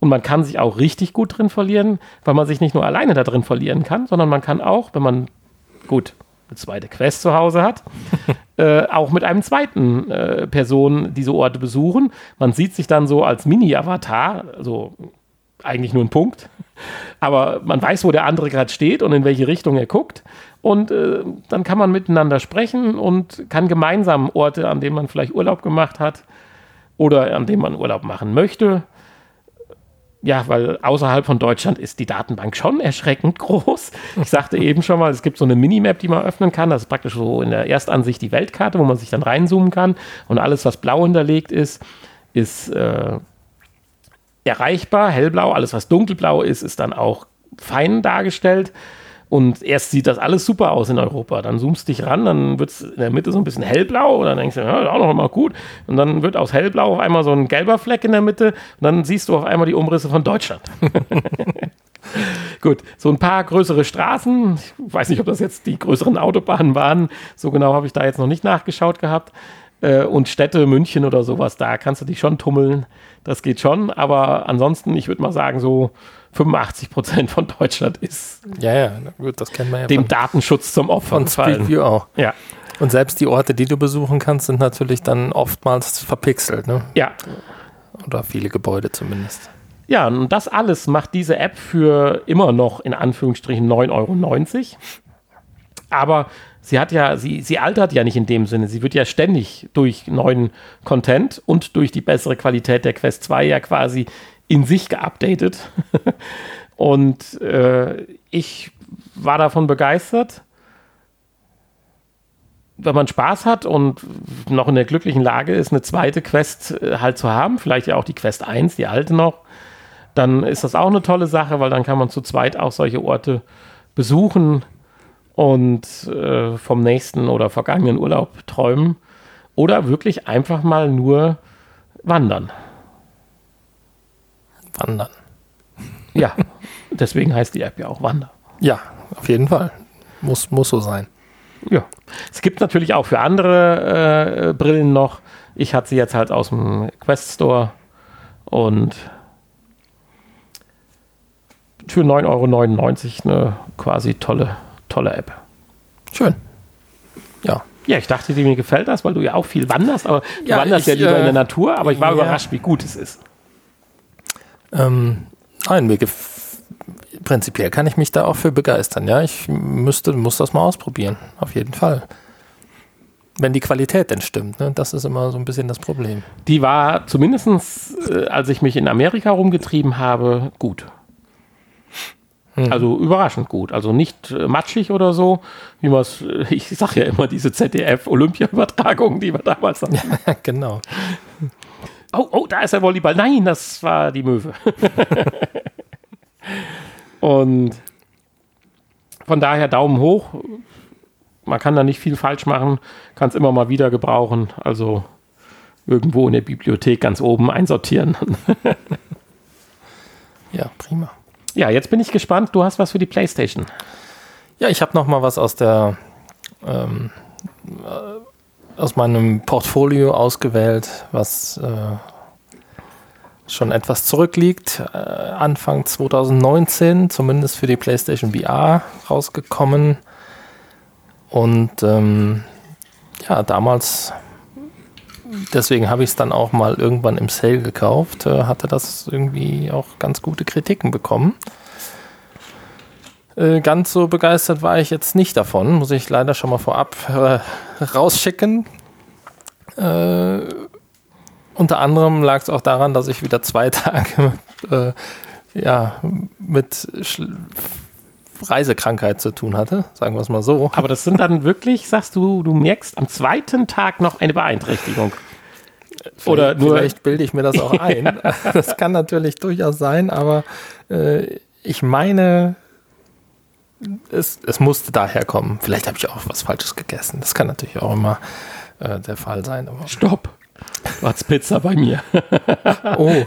Und man kann sich auch richtig gut drin verlieren, weil man sich nicht nur alleine da drin verlieren kann, sondern man kann auch, wenn man gut eine zweite Quest zu Hause hat, äh, auch mit einem zweiten äh, Person diese Orte besuchen. Man sieht sich dann so als Mini-Avatar, also eigentlich nur ein Punkt, aber man weiß, wo der andere gerade steht und in welche Richtung er guckt. Und äh, dann kann man miteinander sprechen und kann gemeinsam Orte, an denen man vielleicht Urlaub gemacht hat oder an denen man Urlaub machen möchte, ja, weil außerhalb von Deutschland ist die Datenbank schon erschreckend groß. Ich sagte eben schon mal, es gibt so eine Minimap, die man öffnen kann. Das ist praktisch so in der Erstansicht die Weltkarte, wo man sich dann reinzoomen kann. Und alles, was blau hinterlegt ist, ist äh, erreichbar, hellblau. Alles, was dunkelblau ist, ist dann auch fein dargestellt. Und erst sieht das alles super aus in Europa. Dann zoomst du dich ran, dann wird es in der Mitte so ein bisschen hellblau. Und dann denkst du, ja, auch noch mal gut. Und dann wird aus hellblau auf einmal so ein gelber Fleck in der Mitte. Und dann siehst du auf einmal die Umrisse von Deutschland. Gut, so ein paar größere Straßen. Ich weiß nicht, ob das jetzt die größeren Autobahnen waren. So genau habe ich da jetzt noch nicht nachgeschaut gehabt. Äh, und Städte, München oder sowas, da kannst du dich schon tummeln. Das geht schon. Aber ansonsten, ich würde mal sagen, so 85 Prozent von Deutschland ist ja, ja, gut, das kennt man ja dem Datenschutz zum Opfer von Street View auch. Ja. Und selbst die Orte, die du besuchen kannst, sind natürlich dann oftmals verpixelt, ne? Ja. Oder viele Gebäude zumindest. Ja, und das alles macht diese App für immer noch in Anführungsstrichen 9,90 Euro. Aber sie hat ja, sie, sie altert ja nicht in dem Sinne. Sie wird ja ständig durch neuen Content und durch die bessere Qualität der Quest 2 ja quasi in sich geupdatet. und äh, ich war davon begeistert. Wenn man Spaß hat und noch in der glücklichen Lage ist, eine zweite Quest äh, halt zu haben, vielleicht ja auch die Quest 1, die alte noch, dann ist das auch eine tolle Sache, weil dann kann man zu zweit auch solche Orte besuchen und äh, vom nächsten oder vergangenen Urlaub träumen oder wirklich einfach mal nur wandern. Wandern. Ja, deswegen heißt die App ja auch Wander. Ja, auf jeden Fall. Muss, muss so sein. Ja. Es gibt natürlich auch für andere äh, Brillen noch. Ich hatte sie jetzt halt aus dem Quest Store und für 9,99 Euro eine quasi tolle, tolle App. Schön. Ja. Ja, ich dachte, mir gefällt das, weil du ja auch viel wanderst, aber du ja, wanderst ich, ja lieber äh, in der Natur, aber ich war ja. überrascht, wie gut es ist. Ähm, nein, mir prinzipiell kann ich mich da auch für begeistern. Ja, ich müsste, muss das mal ausprobieren. Auf jeden Fall. Wenn die Qualität denn stimmt, ne? das ist immer so ein bisschen das Problem. Die war zumindest, äh, als ich mich in Amerika rumgetrieben habe, gut. Hm. Also überraschend gut. Also nicht äh, matschig oder so, wie man es, ich sage ja immer, diese ZDF-Olympia-Übertragungen, die wir damals hatten. Ja, genau. Oh, oh, da ist der Volleyball. Nein, das war die Möwe. Und von daher Daumen hoch. Man kann da nicht viel falsch machen, kann es immer mal wieder gebrauchen. Also irgendwo in der Bibliothek ganz oben einsortieren. ja, prima. Ja, jetzt bin ich gespannt. Du hast was für die PlayStation. Ja, ich habe noch mal was aus der ähm, aus meinem Portfolio ausgewählt, was äh, schon etwas zurückliegt. Äh, Anfang 2019, zumindest für die PlayStation VR rausgekommen. Und ähm, ja, damals, deswegen habe ich es dann auch mal irgendwann im Sale gekauft, äh, hatte das irgendwie auch ganz gute Kritiken bekommen. Äh, ganz so begeistert war ich jetzt nicht davon, muss ich leider schon mal vorab äh, rausschicken. Äh, unter anderem lag es auch daran, dass ich wieder zwei Tage äh, ja, mit Schl Reisekrankheit zu tun hatte, sagen wir es mal so. Aber das sind dann wirklich, sagst du, du merkst am zweiten Tag noch eine Beeinträchtigung. Oder nur, vielleicht bilde ich mir das auch ein. Das kann natürlich durchaus sein, aber äh, ich meine, es, es musste daher kommen. Vielleicht habe ich auch was Falsches gegessen. Das kann natürlich auch immer äh, der Fall sein. Aber Stopp. War's Pizza bei mir. oh.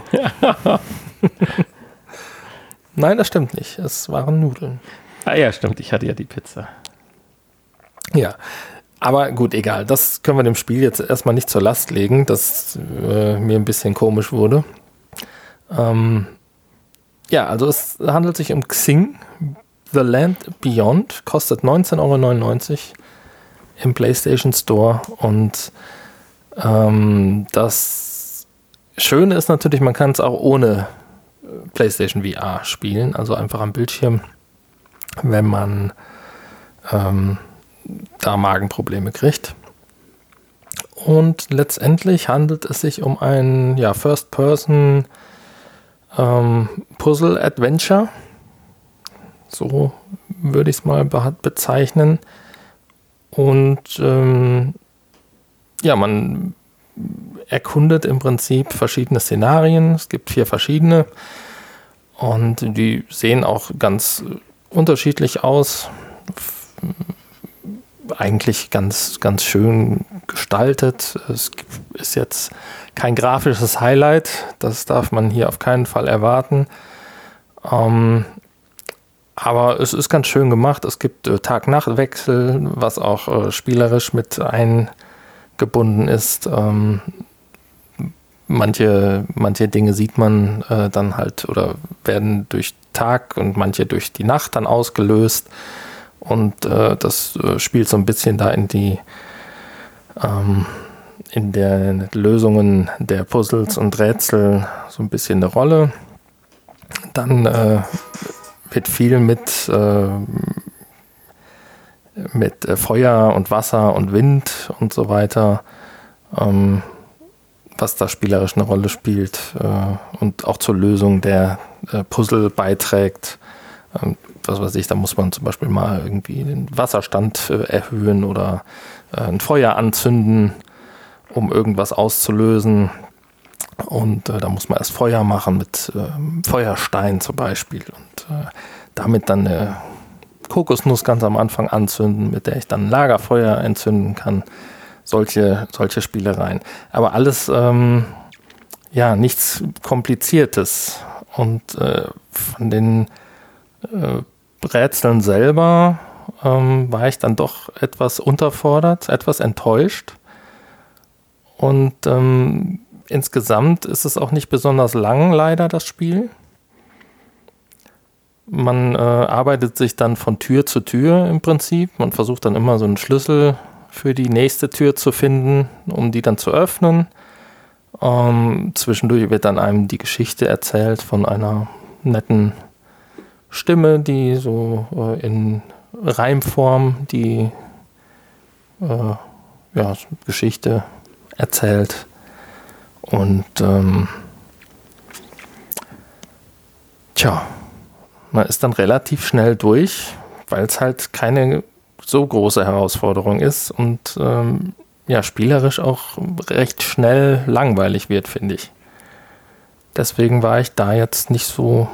Nein, das stimmt nicht. Es waren Nudeln. Ah ja, stimmt. Ich hatte ja die Pizza. Ja. Aber gut, egal. Das können wir dem Spiel jetzt erstmal nicht zur Last legen, dass äh, mir ein bisschen komisch wurde. Ähm, ja, also es handelt sich um Xing, The Land Beyond, kostet 19,99 Euro im PlayStation Store und ähm, das Schöne ist natürlich, man kann es auch ohne äh, PlayStation VR spielen, also einfach am Bildschirm, wenn man ähm, da Magenprobleme kriegt. Und letztendlich handelt es sich um ein ja, First-Person ähm, Puzzle-Adventure. So würde ich es mal be bezeichnen. Und ähm, ja, man erkundet im Prinzip verschiedene Szenarien. Es gibt vier verschiedene und die sehen auch ganz unterschiedlich aus. Eigentlich ganz, ganz schön gestaltet. Es ist jetzt kein grafisches Highlight, das darf man hier auf keinen Fall erwarten. Ähm, aber es ist ganz schön gemacht. Es gibt äh, Tag-Nacht-Wechsel, was auch äh, spielerisch mit eingebunden ist. Ähm, manche, manche Dinge sieht man äh, dann halt oder werden durch Tag und manche durch die Nacht dann ausgelöst. Und äh, das äh, spielt so ein bisschen da in die ähm, in der Lösungen der Puzzles und Rätsel so ein bisschen eine Rolle. Dann äh, wird viel mit, äh, mit äh, Feuer und Wasser und Wind und so weiter, ähm, was da spielerisch eine Rolle spielt äh, und auch zur Lösung der äh, Puzzle beiträgt. Ähm, was weiß ich, da muss man zum Beispiel mal irgendwie den Wasserstand äh, erhöhen oder äh, ein Feuer anzünden, um irgendwas auszulösen. Und äh, da muss man erst Feuer machen mit äh, Feuerstein zum Beispiel und äh, damit dann eine Kokosnuss ganz am Anfang anzünden, mit der ich dann ein Lagerfeuer entzünden kann. Solche, solche Spielereien. Aber alles, ähm, ja, nichts Kompliziertes. Und äh, von den äh, Rätseln selber ähm, war ich dann doch etwas unterfordert, etwas enttäuscht. Und ähm, insgesamt ist es auch nicht besonders lang, leider, das Spiel. Man äh, arbeitet sich dann von Tür zu Tür im Prinzip. Man versucht dann immer so einen Schlüssel für die nächste Tür zu finden, um die dann zu öffnen. Ähm, zwischendurch wird dann einem die Geschichte erzählt von einer netten Stimme, die so äh, in Reimform die äh, ja, Geschichte erzählt. Und ähm, tja, man ist dann relativ schnell durch, weil es halt keine so große Herausforderung ist und ähm, ja, spielerisch auch recht schnell langweilig wird, finde ich. Deswegen war ich da jetzt nicht so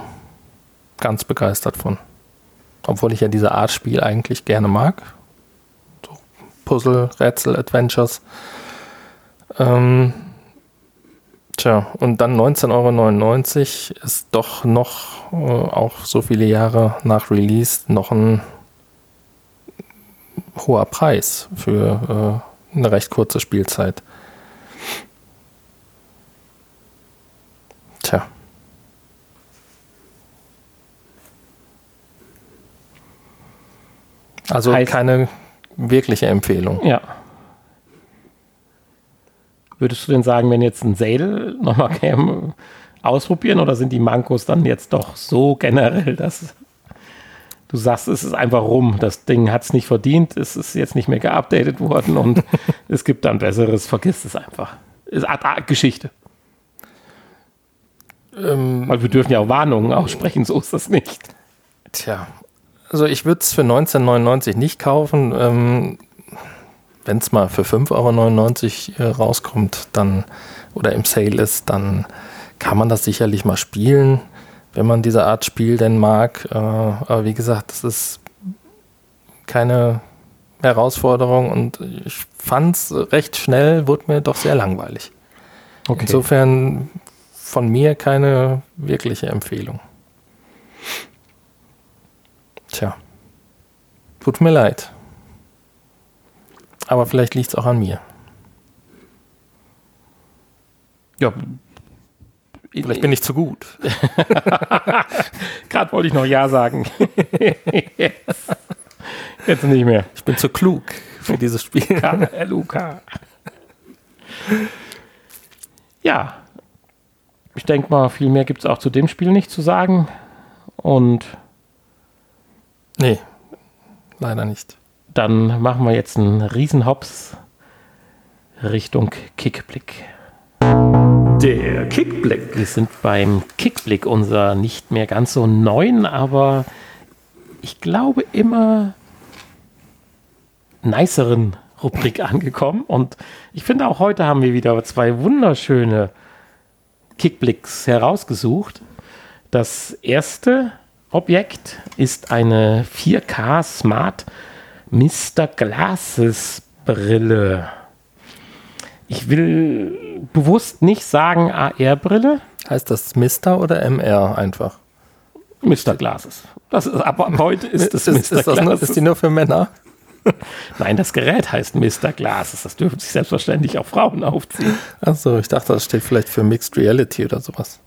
ganz begeistert von. Obwohl ich ja diese Art Spiel eigentlich gerne mag. So Puzzle, Rätsel, Adventures. Ähm, tja, und dann 19,99 Euro ist doch noch, äh, auch so viele Jahre nach Release, noch ein hoher Preis für äh, eine recht kurze Spielzeit. Tja. Also heißt, keine wirkliche Empfehlung. Ja. Würdest du denn sagen, wenn jetzt ein Sale nochmal käme, ausprobieren oder sind die Mankos dann jetzt doch so generell, dass du sagst, es ist einfach rum, das Ding hat es nicht verdient, es ist jetzt nicht mehr geupdatet worden und es gibt dann besseres, vergiss es einfach. Ist Art, Art Geschichte. Ähm, Weil wir dürfen ja auch Warnungen aussprechen, so ist das nicht. Tja, also ich würde es für 19,99 nicht kaufen. Ähm, Wenn es mal für 5,99 Euro äh, rauskommt, dann oder im Sale ist, dann kann man das sicherlich mal spielen, wenn man diese Art Spiel denn mag. Äh, aber wie gesagt, das ist keine Herausforderung und ich fand es recht schnell, wurde mir doch sehr langweilig. Okay. Insofern von mir keine wirkliche Empfehlung. Tja. Tut mir leid. Aber vielleicht liegt es auch an mir. ja, Vielleicht bin ich zu gut. gerade wollte ich noch Ja sagen. Jetzt. Nicht mehr. Ich bin zu klug für dieses Spiel. Luca. Ja. Ich denke mal, viel mehr gibt es auch zu dem Spiel nicht zu sagen. Und Nee, leider nicht. Dann machen wir jetzt einen Riesenhops Richtung Kickblick. Der Kickblick. Wir sind beim Kickblick, unser nicht mehr ganz so neuen, aber ich glaube immer niceren Rubrik angekommen. Und ich finde auch heute haben wir wieder zwei wunderschöne Kickblicks herausgesucht. Das erste Objekt ist eine 4K Smart Mr. Glasses Brille. Ich will bewusst nicht sagen AR-Brille, Heißt das Mister oder MR einfach? Mr. Glasses. Das ist, ab ab heute ist es ist, Mr. ist, das nur, Glasses. ist die nur für Männer? Nein, das Gerät heißt Mr. Glasses. Das dürfen sich selbstverständlich auch Frauen aufziehen. Achso, ich dachte, das steht vielleicht für Mixed Reality oder sowas.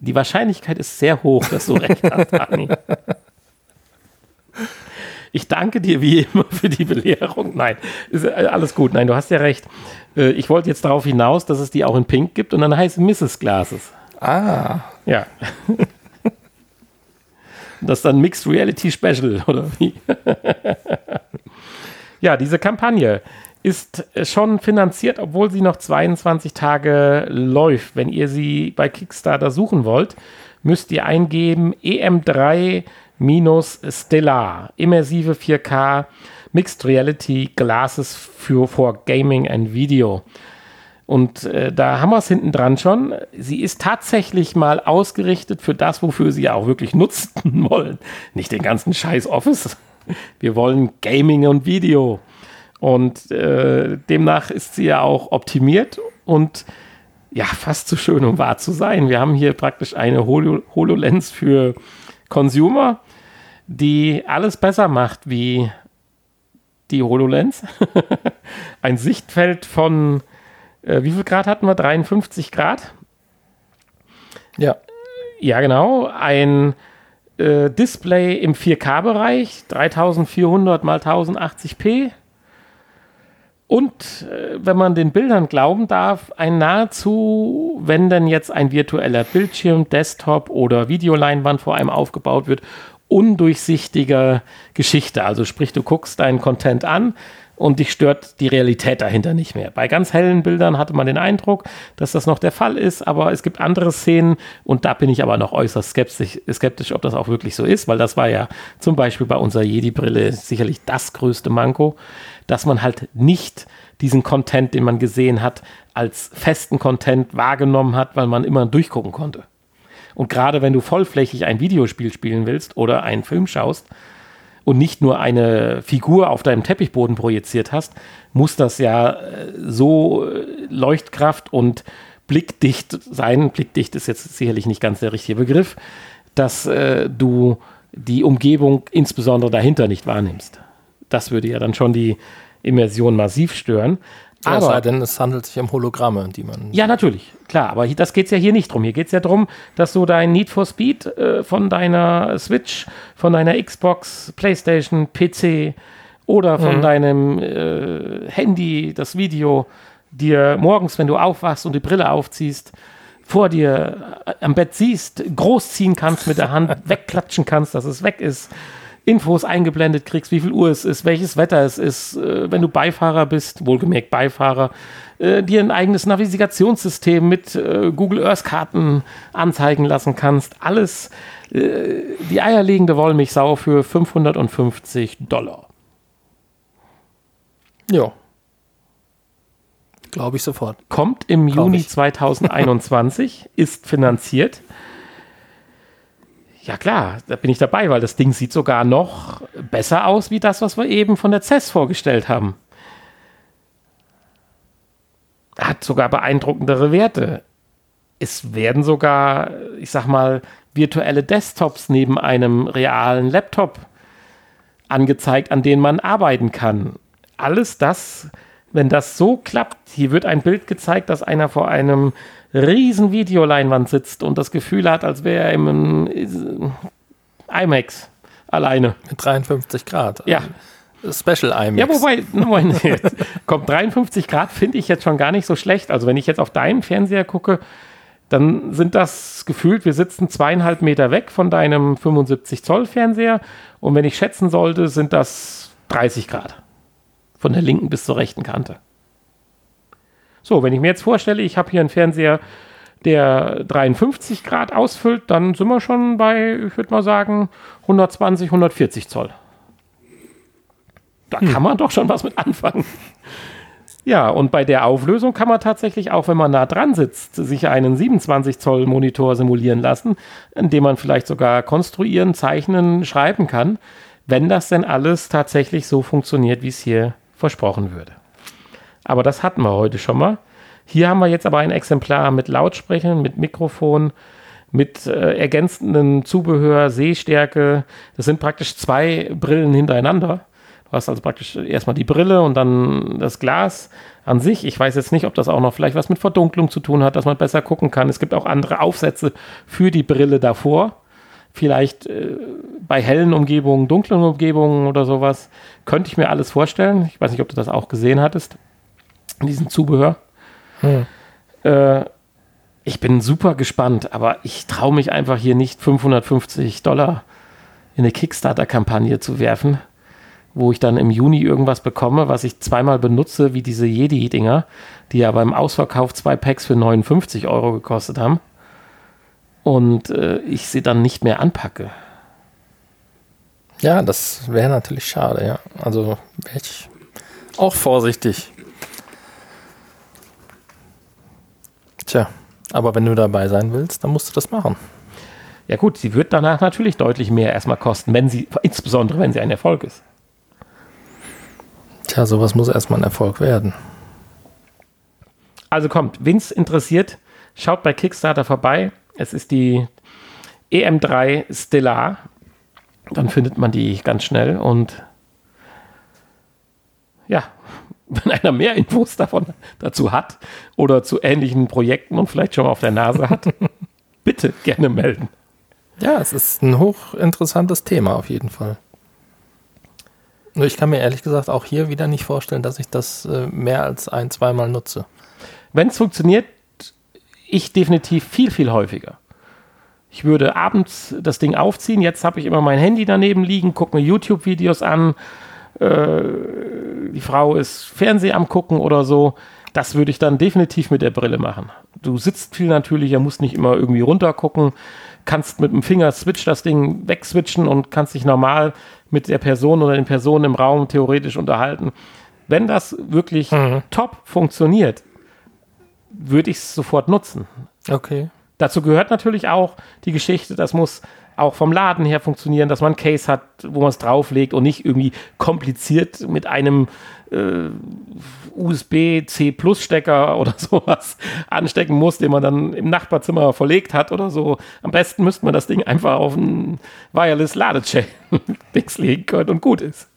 Die Wahrscheinlichkeit ist sehr hoch, dass du recht hast, Dani. Ich danke dir wie immer für die Belehrung. Nein, ist äh, alles gut. Nein, du hast ja recht. Äh, Ich wollte jetzt darauf hinaus, dass es die auch in Pink gibt und dann heißt Mrs. Glasses. Ah, Ja. Das ist dann Mixed Reality Special, oder wie? ja, diese Kampagne ist schon finanziert, obwohl sie noch 22 Tage läuft. Wenn ihr sie bei Kickstarter suchen wollt, müsst ihr eingeben EM3-Stellar, immersive 4K Mixed Reality Glasses für for Gaming and Video. Und äh, da haben wir es hinten dran schon. Sie ist tatsächlich mal ausgerichtet für das, wofür sie ja auch wirklich nutzen wollen. Nicht den ganzen Scheiß Office. Wir wollen Gaming und Video. Und äh, demnach ist sie ja auch optimiert und ja, fast zu schön, um wahr zu sein. Wir haben hier praktisch eine Holo HoloLens für Consumer, die alles besser macht wie die HoloLens. Ein Sichtfeld von äh, wie viel Grad hatten wir? 53 Grad. ja. Ja, genau. Ein äh, Display im 4K-Bereich, 3400 mal 1080p. Und äh, wenn man den Bildern glauben darf, ein nahezu, wenn denn jetzt ein virtueller Bildschirm, Desktop oder Videoleinwand vor einem aufgebaut wird, undurchsichtiger Geschichte. Also sprich, du guckst deinen Content an und dich stört die Realität dahinter nicht mehr. Bei ganz hellen Bildern hatte man den Eindruck, dass das noch der Fall ist, aber es gibt andere Szenen und da bin ich aber noch äußerst skeptisch, skeptisch ob das auch wirklich so ist, weil das war ja zum Beispiel bei unserer Jedi-Brille sicherlich das größte Manko, dass man halt nicht diesen Content, den man gesehen hat, als festen Content wahrgenommen hat, weil man immer durchgucken konnte. Und gerade wenn du vollflächig ein Videospiel spielen willst oder einen Film schaust, und nicht nur eine Figur auf deinem Teppichboden projiziert hast, muss das ja äh, so äh, Leuchtkraft und blickdicht sein. Blickdicht ist jetzt sicherlich nicht ganz der richtige Begriff, dass äh, du die Umgebung insbesondere dahinter nicht wahrnimmst. Das würde ja dann schon die Immersion massiv stören. Aber Aber sei denn, es handelt sich um Hologramme, die man. ja, natürlich, klar, aber das geht es ja hier nicht drum. Hier geht es ja darum, dass du dein Need for Speed äh, von deiner Switch, von deiner Xbox, Playstation, PC oder von deinem äh, Handy, das Video, dir morgens, wenn du aufwachst und die Brille aufziehst, vor dir äh, am Bett siehst, großziehen kannst mit der Hand, wegklatschen kannst, dass es weg ist. Infos eingeblendet kriegst, wie viel Uhr es ist, welches Wetter es ist, äh, wenn du Beifahrer bist, wohlgemerkt Beifahrer, äh, dir ein eigenes Navigationssystem mit äh, Google Earth Karten anzeigen lassen kannst. Alles äh, die eierlegende Wollmilchsau für 550 Dollar. Ja. Glaube ich sofort. Kommt im Kauf Juni ich. 2021, ist finanziert. Ja klar, da bin ich dabei, weil das Ding sieht sogar noch besser aus wie das, was wir eben von der CES vorgestellt haben. Hat sogar beeindruckendere Werte. Es werden sogar, ich sag mal, virtuelle Desktops neben einem realen Laptop angezeigt, an denen man arbeiten kann. Alles das, wenn das so klappt, hier wird ein Bild gezeigt, dass einer vor einem riesen Videoleinwand sitzt und das Gefühl hat, als wäre er im äh, IMAX alleine. Mit 53 Grad. Ja. Special IMAX. Ja, wobei, nee, kommt 53 Grad, finde ich jetzt schon gar nicht so schlecht. Also wenn ich jetzt auf deinen Fernseher gucke, dann sind das gefühlt, wir sitzen zweieinhalb Meter weg von deinem 75 Zoll Fernseher und wenn ich schätzen sollte, sind das 30 Grad. Von der linken bis zur rechten Kante. So, wenn ich mir jetzt vorstelle, ich habe hier einen Fernseher, der 53 Grad ausfüllt, dann sind wir schon bei, ich würde mal sagen, 120, 140 Zoll. Da kann man doch schon was mit anfangen. Ja, und bei der Auflösung kann man tatsächlich auch, wenn man nah dran sitzt, sich einen 27 Zoll Monitor simulieren lassen, indem man vielleicht sogar konstruieren, zeichnen, schreiben kann, wenn das denn alles tatsächlich so funktioniert, wie es hier versprochen würde. Aber das hatten wir heute schon mal. Hier haben wir jetzt aber ein Exemplar mit Lautsprechern, mit Mikrofon, mit äh, ergänzendem Zubehör, Sehstärke. Das sind praktisch zwei Brillen hintereinander. Du hast also praktisch erstmal die Brille und dann das Glas an sich. Ich weiß jetzt nicht, ob das auch noch vielleicht was mit Verdunklung zu tun hat, dass man besser gucken kann. Es gibt auch andere Aufsätze für die Brille davor. Vielleicht äh, bei hellen Umgebungen, dunklen Umgebungen oder sowas. Könnte ich mir alles vorstellen. Ich weiß nicht, ob du das auch gesehen hattest. Diesen Zubehör. Hm. Äh, ich bin super gespannt, aber ich traue mich einfach hier nicht 550 Dollar in eine Kickstarter-Kampagne zu werfen, wo ich dann im Juni irgendwas bekomme, was ich zweimal benutze, wie diese Jedi-Dinger, die ja beim Ausverkauf zwei Packs für 59 Euro gekostet haben. Und äh, ich sie dann nicht mehr anpacke. Ja, das wäre natürlich schade, ja. Also wäre ich auch vorsichtig. Tja, aber wenn du dabei sein willst, dann musst du das machen. Ja gut, sie wird danach natürlich deutlich mehr erstmal kosten, wenn sie, insbesondere wenn sie ein Erfolg ist. Tja, sowas muss erstmal ein Erfolg werden. Also kommt, wen es interessiert, schaut bei Kickstarter vorbei. Es ist die EM3 Stellar. Dann findet man die ganz schnell und ja, wenn einer mehr Infos davon dazu hat oder zu ähnlichen Projekten und vielleicht schon mal auf der Nase hat, bitte gerne melden. Ja, es ist ein hochinteressantes Thema auf jeden Fall. Nur ich kann mir ehrlich gesagt auch hier wieder nicht vorstellen, dass ich das äh, mehr als ein, zweimal nutze. Wenn es funktioniert, ich definitiv viel, viel häufiger. Ich würde abends das Ding aufziehen. Jetzt habe ich immer mein Handy daneben liegen, gucke mir YouTube-Videos an. Äh, die Frau ist Fernseh am Gucken oder so. Das würde ich dann definitiv mit der Brille machen. Du sitzt viel natürlicher, musst nicht immer irgendwie runtergucken, kannst mit dem Finger switch das Ding wegswitchen und kannst dich normal mit der Person oder den Personen im Raum theoretisch unterhalten. Wenn das wirklich Mhm. top funktioniert, würde ich es sofort nutzen. Okay. Dazu gehört natürlich auch die Geschichte, das muss auch vom Laden her funktionieren, dass man ein Case hat, wo man es drauflegt und nicht irgendwie kompliziert mit einem äh, USB-C-Plus-Stecker oder sowas anstecken muss, den man dann im Nachbarzimmer verlegt hat oder so. Am besten müsste man das Ding einfach auf ein Wireless-Ladechain-Dings legen können und gut ist.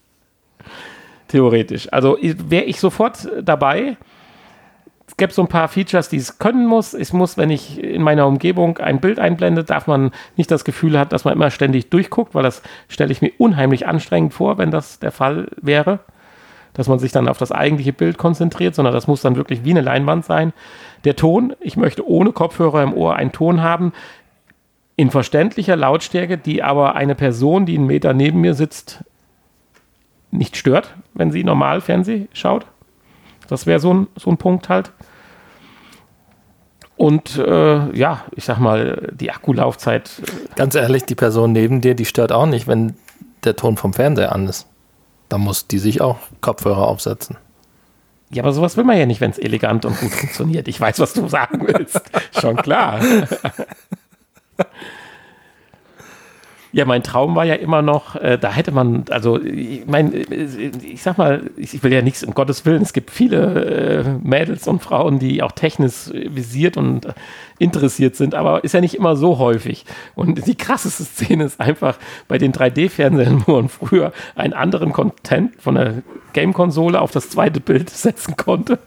Theoretisch. Also wäre ich sofort dabei. Gäbe so ein paar Features, die es können muss. Ich muss, wenn ich in meiner Umgebung ein Bild einblende, darf man nicht das Gefühl haben, dass man immer ständig durchguckt, weil das stelle ich mir unheimlich anstrengend vor, wenn das der Fall wäre. Dass man sich dann auf das eigentliche Bild konzentriert, sondern das muss dann wirklich wie eine Leinwand sein. Der Ton, ich möchte ohne Kopfhörer im Ohr einen Ton haben. in verständlicher Lautstärke, die aber eine Person, die einen Meter neben mir sitzt, nicht stört, wenn sie normal Fernseh schaut. Das wäre so ein, so ein Punkt halt. Und äh, ja, ich sag mal, die Akkulaufzeit. Ganz ehrlich, die Person neben dir, die stört auch nicht, wenn der Ton vom Fernseher an ist. Da muss die sich auch Kopfhörer aufsetzen. Ja, aber sowas will man ja nicht, wenn es elegant und gut funktioniert. Ich weiß, was du sagen willst. Schon klar. Ja, mein Traum war ja immer noch, äh, da hätte man, also ich meine, äh, ich sag mal, ich will ja nichts, um Gottes Willen, es gibt viele äh, Mädels und Frauen, die auch technisch visiert und interessiert sind, aber ist ja nicht immer so häufig. Und die krasseste Szene ist einfach bei den 3D-Fernsehern, wo man früher einen anderen Content von der Game-Konsole auf das zweite Bild setzen konnte.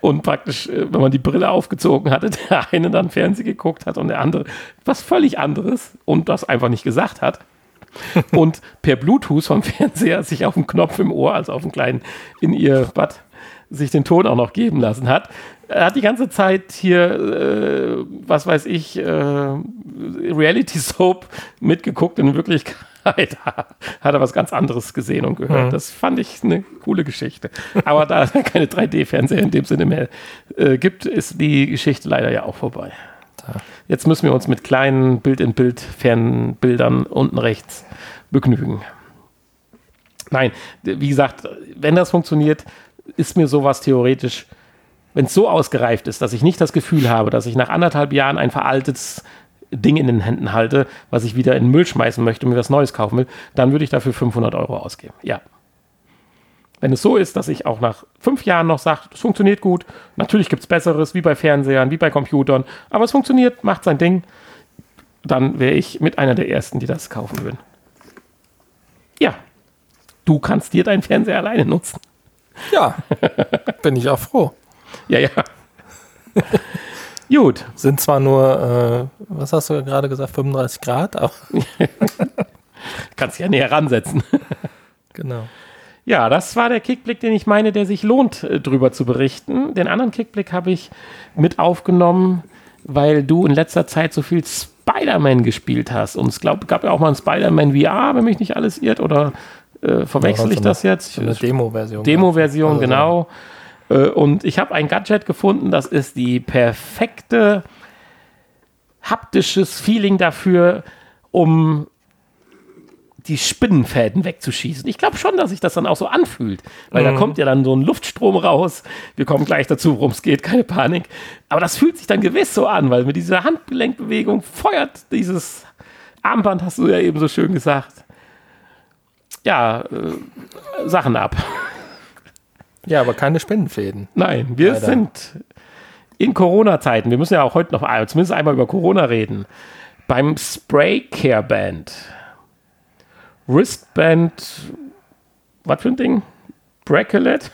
Und praktisch, äh, wenn man die Brille aufgezogen hatte, der eine dann Fernsehen geguckt hat und der andere was völlig anderes und das einfach nicht gesagt hat. und per Bluetooth vom Fernseher sich auf dem Knopf im Ohr, also auf dem kleinen in ihr Bad, sich den Ton auch noch geben lassen hat. Er hat die ganze Zeit hier, äh, was weiß ich, äh, Reality Soap mitgeguckt. In Wirklichkeit hat er was ganz anderes gesehen und gehört. Mhm. Das fand ich eine coole Geschichte. Aber da es keine 3D-Fernseher in dem Sinne mehr äh, gibt, ist die Geschichte leider ja auch vorbei. Jetzt müssen wir uns mit kleinen Bild-in-Bild-Fernbildern unten rechts begnügen. Nein, wie gesagt, wenn das funktioniert, ist mir sowas theoretisch, wenn es so ausgereift ist, dass ich nicht das Gefühl habe, dass ich nach anderthalb Jahren ein veraltetes Ding in den Händen halte, was ich wieder in den Müll schmeißen möchte und mir was Neues kaufen will, dann würde ich dafür 500 Euro ausgeben. Ja. Wenn es so ist, dass ich auch nach fünf Jahren noch sage, es funktioniert gut, natürlich gibt es Besseres, wie bei Fernsehern, wie bei Computern, aber es funktioniert, macht sein Ding, dann wäre ich mit einer der Ersten, die das kaufen würden. Ja, du kannst dir deinen Fernseher alleine nutzen. Ja, bin ich auch froh. Ja, ja. Gut. Sind zwar nur, äh, was hast du gerade gesagt, 35 Grad, aber. Kannst ja näher ransetzen. genau. Ja, das war der Kickblick, den ich meine, der sich lohnt, äh, drüber zu berichten. Den anderen Kickblick habe ich mit aufgenommen, weil du in letzter Zeit so viel Spider-Man gespielt hast. Und es glaub, gab ja auch mal ein Spider-Man VR, wenn mich nicht alles irrt, oder äh, verwechsel ja, ich das jetzt? Eine Demo-Version. Demo-Version, also, genau. Äh, und ich habe ein Gadget gefunden, das ist die perfekte haptisches Feeling dafür, um die Spinnenfäden wegzuschießen. Ich glaube schon, dass sich das dann auch so anfühlt, weil mhm. da kommt ja dann so ein Luftstrom raus. Wir kommen gleich dazu, worum es geht, keine Panik. Aber das fühlt sich dann gewiss so an, weil mit dieser Handgelenkbewegung feuert dieses Armband, hast du ja eben so schön gesagt, ja, äh, Sachen ab. Ja, aber keine Spendenfäden. Nein, wir Leider. sind in Corona-Zeiten. Wir müssen ja auch heute noch zumindest einmal über Corona reden. Beim Spray Care Band. Wristband. Was für ein Ding? Bracelet?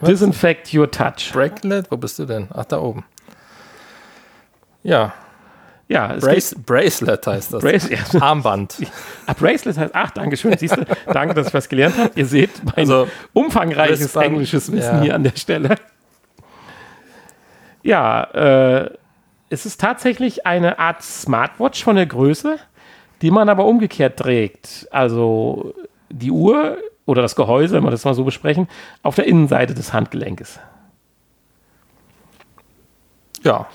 Disinfect Your Touch. Bracelet? Wo bist du denn? Ach, da oben. Ja, ja, Brace, Bracelet heißt das. Brace, ja. Armband. Ah, Bracelet heißt, ach, danke schön. Siehst du, danke, dass ich was gelernt habe. Ihr seht mein also, umfangreiches Wristband, englisches Wissen ja. hier an der Stelle. Ja, äh, es ist tatsächlich eine Art Smartwatch von der Größe, die man aber umgekehrt trägt. Also die Uhr oder das Gehäuse, wenn wir das mal so besprechen, auf der Innenseite des Handgelenkes. Ja,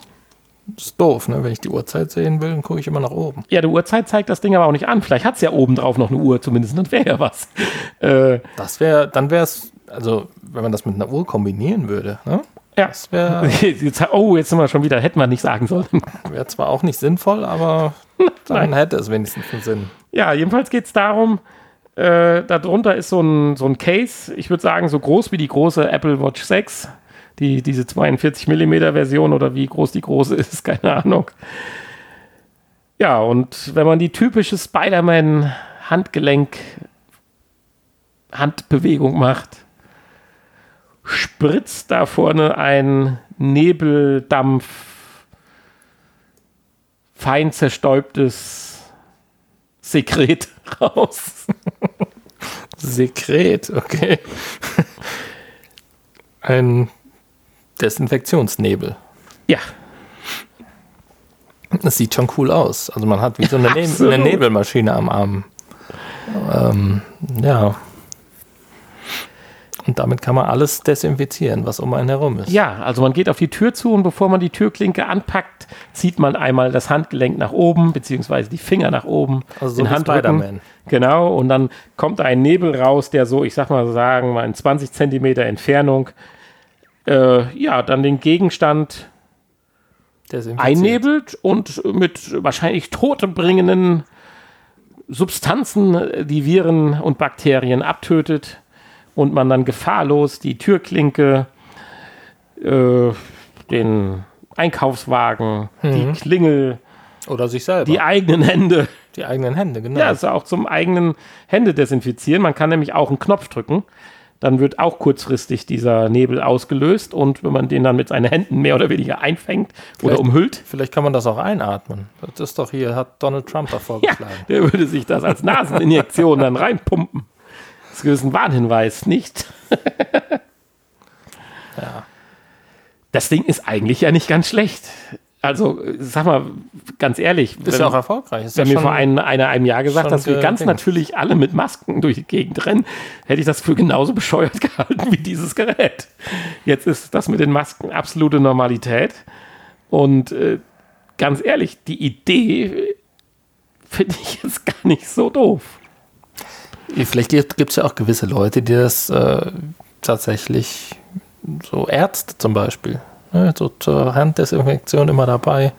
das ist doof, ne? Wenn ich die Uhrzeit sehen will, dann gucke ich immer nach oben. Ja, die Uhrzeit zeigt das Ding aber auch nicht an. Vielleicht hat es ja oben drauf noch eine Uhr, zumindest, dann wäre ja was. Äh, das wäre, dann wäre es, also wenn man das mit einer Uhr kombinieren würde, ne? Ja. Das wäre. oh, jetzt sind wir schon wieder, hätten wir nicht sagen sollen. Wäre zwar auch nicht sinnvoll, aber dann hätte es wenigstens einen Sinn. Ja, jedenfalls geht es darum, äh, darunter ist so ein, so ein Case, ich würde sagen, so groß wie die große Apple Watch 6 die, diese 42 mm Version oder wie groß die große ist, keine Ahnung. Ja, und wenn man die typische Spider-Man Handgelenk Handbewegung macht, spritzt da vorne ein Nebeldampf, fein zerstäubtes Sekret raus. Sekret, okay. Ein Desinfektionsnebel. Ja. Das sieht schon cool aus. Also man hat wie so eine, ne eine Nebelmaschine am Arm. Ähm, ja. Und damit kann man alles desinfizieren, was um einen herum ist. Ja, also man geht auf die Tür zu und bevor man die Türklinke anpackt, zieht man einmal das Handgelenk nach oben, beziehungsweise die Finger nach oben, Also so den Handrücken. Spider-Man. Genau, und dann kommt ein Nebel raus, der so, ich sag mal sagen, mal in 20 Zentimeter Entfernung, äh, ja, dann den Gegenstand einnebelt und mit wahrscheinlich todbringenden Substanzen die Viren und Bakterien abtötet und man dann gefahrlos die Türklinke, äh, den Einkaufswagen, die Klingel, Oder sich selber. die eigenen Hände, Die eigenen Hände, genau. ja, also auch zum eigenen Hände desinfizieren. Man kann nämlich auch einen Knopf drücken. Dann wird auch kurzfristig dieser Nebel ausgelöst und wenn man den dann mit seinen Händen mehr oder weniger einfängt oder Vielleicht- umhüllt, Vielleicht kann man das auch einatmen. Das ist doch hier, hat Donald Trump da Ja, vorgeschlagen. der würde sich das als Naseninjektion dann reinpumpen. Das ist ein Warnhinweis, nicht? Ja. Das Ding ist eigentlich ja nicht ganz schlecht. Also, sag mal, ganz ehrlich, Ist ja auch erfolgreich. Ist wenn mir vor einem, einer, einem Jahr gesagt, dass wir ganz gedings. natürlich alle mit Masken durch die Gegend rennen, hätte ich das für genauso bescheuert gehalten wie dieses Gerät. Jetzt ist das mit den Masken absolute Normalität. Und äh, ganz ehrlich, die Idee äh, finde ich jetzt gar nicht so doof. Vielleicht gibt es ja auch gewisse Leute, die das äh, tatsächlich, so Ärzte zum Beispiel, ne, so zur Handdesinfektion immer dabei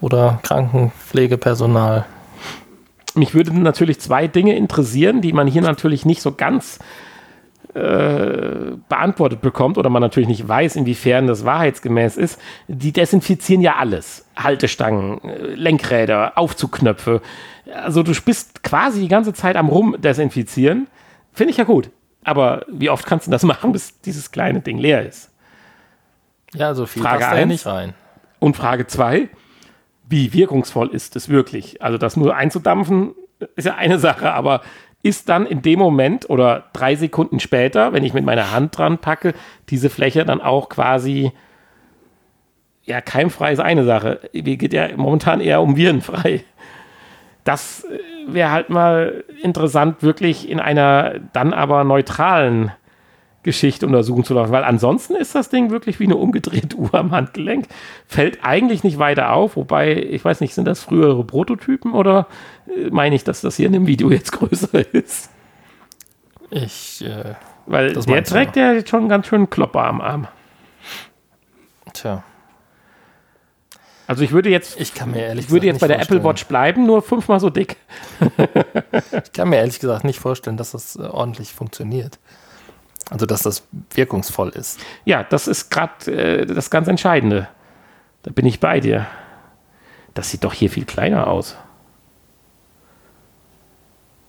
oder Krankenpflegepersonal. Mich würden natürlich zwei Dinge interessieren, die man hier natürlich nicht so ganz äh, beantwortet bekommt oder man natürlich nicht weiß, inwiefern das wahrheitsgemäß ist. Die desinfizieren ja alles. Haltestangen, äh, Lenkräder, Aufzugknöpfe. Also du bist quasi die ganze Zeit am Rumdesinfizieren. Finde ich ja gut. Aber wie oft kannst du das machen, bis dieses kleine Ding leer ist? Ja, so viel Frage passt eins. nicht rein. Und Frage zwei, wie wirkungsvoll ist es wirklich? Also das nur einzudampfen ist ja eine Sache, aber ist dann in dem Moment oder drei Sekunden später, wenn ich mit meiner Hand dran packe, diese Fläche dann auch quasi, ja, keimfrei ist eine Sache. Mir geht ja momentan eher um virenfrei. Das äh, wäre halt mal interessant, wirklich in einer dann aber neutralen Geschichte untersuchen zu lassen, weil ansonsten ist das Ding wirklich wie eine umgedrehte Uhr am Handgelenk. Fällt eigentlich nicht weiter auf, wobei, ich weiß nicht, sind das frühere Prototypen oder äh, meine ich, dass das hier in dem Video jetzt größer ist? Ich, äh, Weil Das der trägt ja jetzt schon einen ganz schönen Klopper am Arm. tja, Also ich würde jetzt, ich kann mir ehrlich ich würde jetzt bei der nicht Apple vorstellen- Watch bleiben, nur fünfmal so dick. Ich kann mir ehrlich gesagt nicht vorstellen, dass das äh, ordentlich funktioniert. Also, dass das wirkungsvoll ist. Ja, das ist gerade äh, das ganz Entscheidende. Da bin ich bei dir. Das sieht doch hier viel kleiner aus.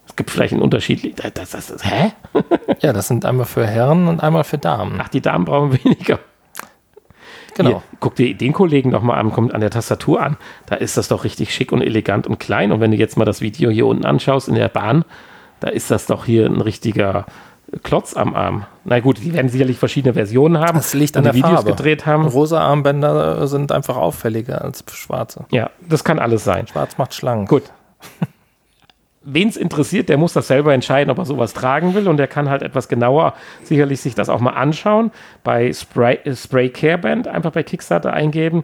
Es gibt vielleicht einen Unterschied. Das, das, das, hä? Ja, das sind einmal für Herren und einmal für Damen. Ach, die Damen brauchen weniger. genau. Hier, guck dir den Kollegen doch mal an, kommt an der Tastatur an. Da ist das doch richtig schick und elegant und klein. Und wenn du jetzt mal das Video hier unten anschaust in der Bahn, da ist das doch hier ein richtiger Klotz am Arm. Na gut, die werden sicherlich verschiedene Versionen haben. Das liegt an der Videos Farbe. gedreht haben. Rosa Armbänder äh, sind einfach auffälliger als schwarze. Ja, das kann alles sein. Schwarz macht schlank. Gut. Wen es interessiert, der muss das selber entscheiden, ob er sowas tragen will und der kann halt etwas genauer sicherlich sich das auch mal anschauen. Bei Spray, äh, Spray Care Band einfach bei Kickstarter eingeben,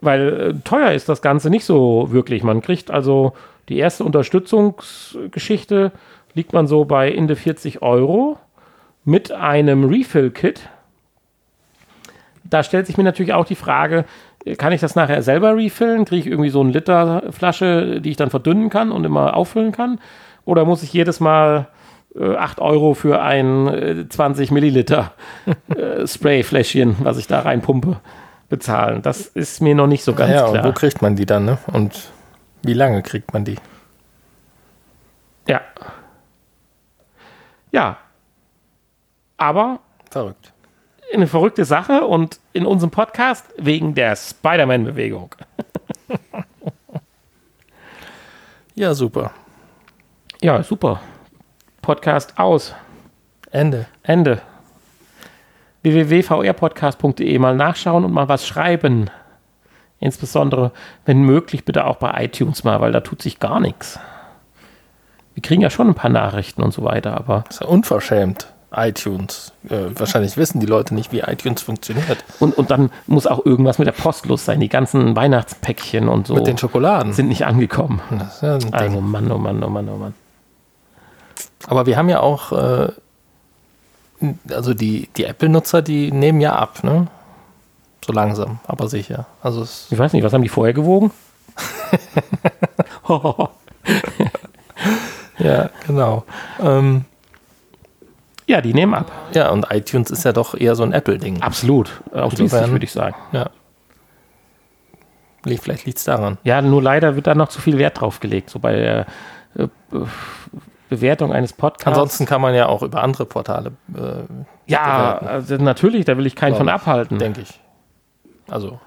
weil äh, teuer ist das Ganze nicht so wirklich. Man kriegt also die erste Unterstützungsgeschichte liegt man so bei in 40 Euro mit einem Refill-Kit. Da stellt sich mir natürlich auch die Frage, kann ich das nachher selber refillen? Kriege ich irgendwie so eine Liter Flasche, die ich dann verdünnen kann und immer auffüllen kann? Oder muss ich jedes Mal äh, 8 Euro für ein äh, 20 Milliliter äh, Sprayfläschchen, was ich da reinpumpe, bezahlen? Das ist mir noch nicht so ganz ja, und wo klar. kriegt man die dann, ne? Und wie lange kriegt man die? Ja. Ja. Aber Verrückt. eine verrückte Sache und in unserem Podcast wegen der Spider-Man-Bewegung. Ja, super. Ja, super. Podcast aus. Ende. Ende. www.vrpodcast.de mal nachschauen und mal was schreiben. Insbesondere, wenn möglich, bitte auch bei iTunes mal, weil da tut sich gar nichts. Wir kriegen ja schon ein paar Nachrichten und so weiter, aber. Das ist ja unverschämt. iTunes. Äh, wahrscheinlich wissen die Leute nicht, wie iTunes funktioniert. Und, und dann muss auch irgendwas mit der Post los sein. Die ganzen Weihnachtspäckchen und so Mit den Schokoladen. sind nicht angekommen. Das ist ja. Also Mann, oh Mann, oh Mann, oh Mann. Aber wir haben ja auch, äh, also die, die Apple-Nutzer, die nehmen ja ab, ne? So langsam, aber sicher. Also Ich weiß nicht, was haben die vorher gewogen? ja, genau. Ähm, ja, die nehmen ab. ja, und iTunes ist ja doch eher so ein Apple-Ding. Absolut. Ausschließlich, würde ich sagen. Ja. Vielleicht liegt es daran. Ja, nur leider wird da noch zu viel Wert drauf gelegt. So bei der äh, Be- Bewertung eines Podcasts. Ansonsten kann man ja auch über andere Portale, äh, ja, bewerten. also natürlich, da will ich keinen Glaub von abhalten. denke ich. Also.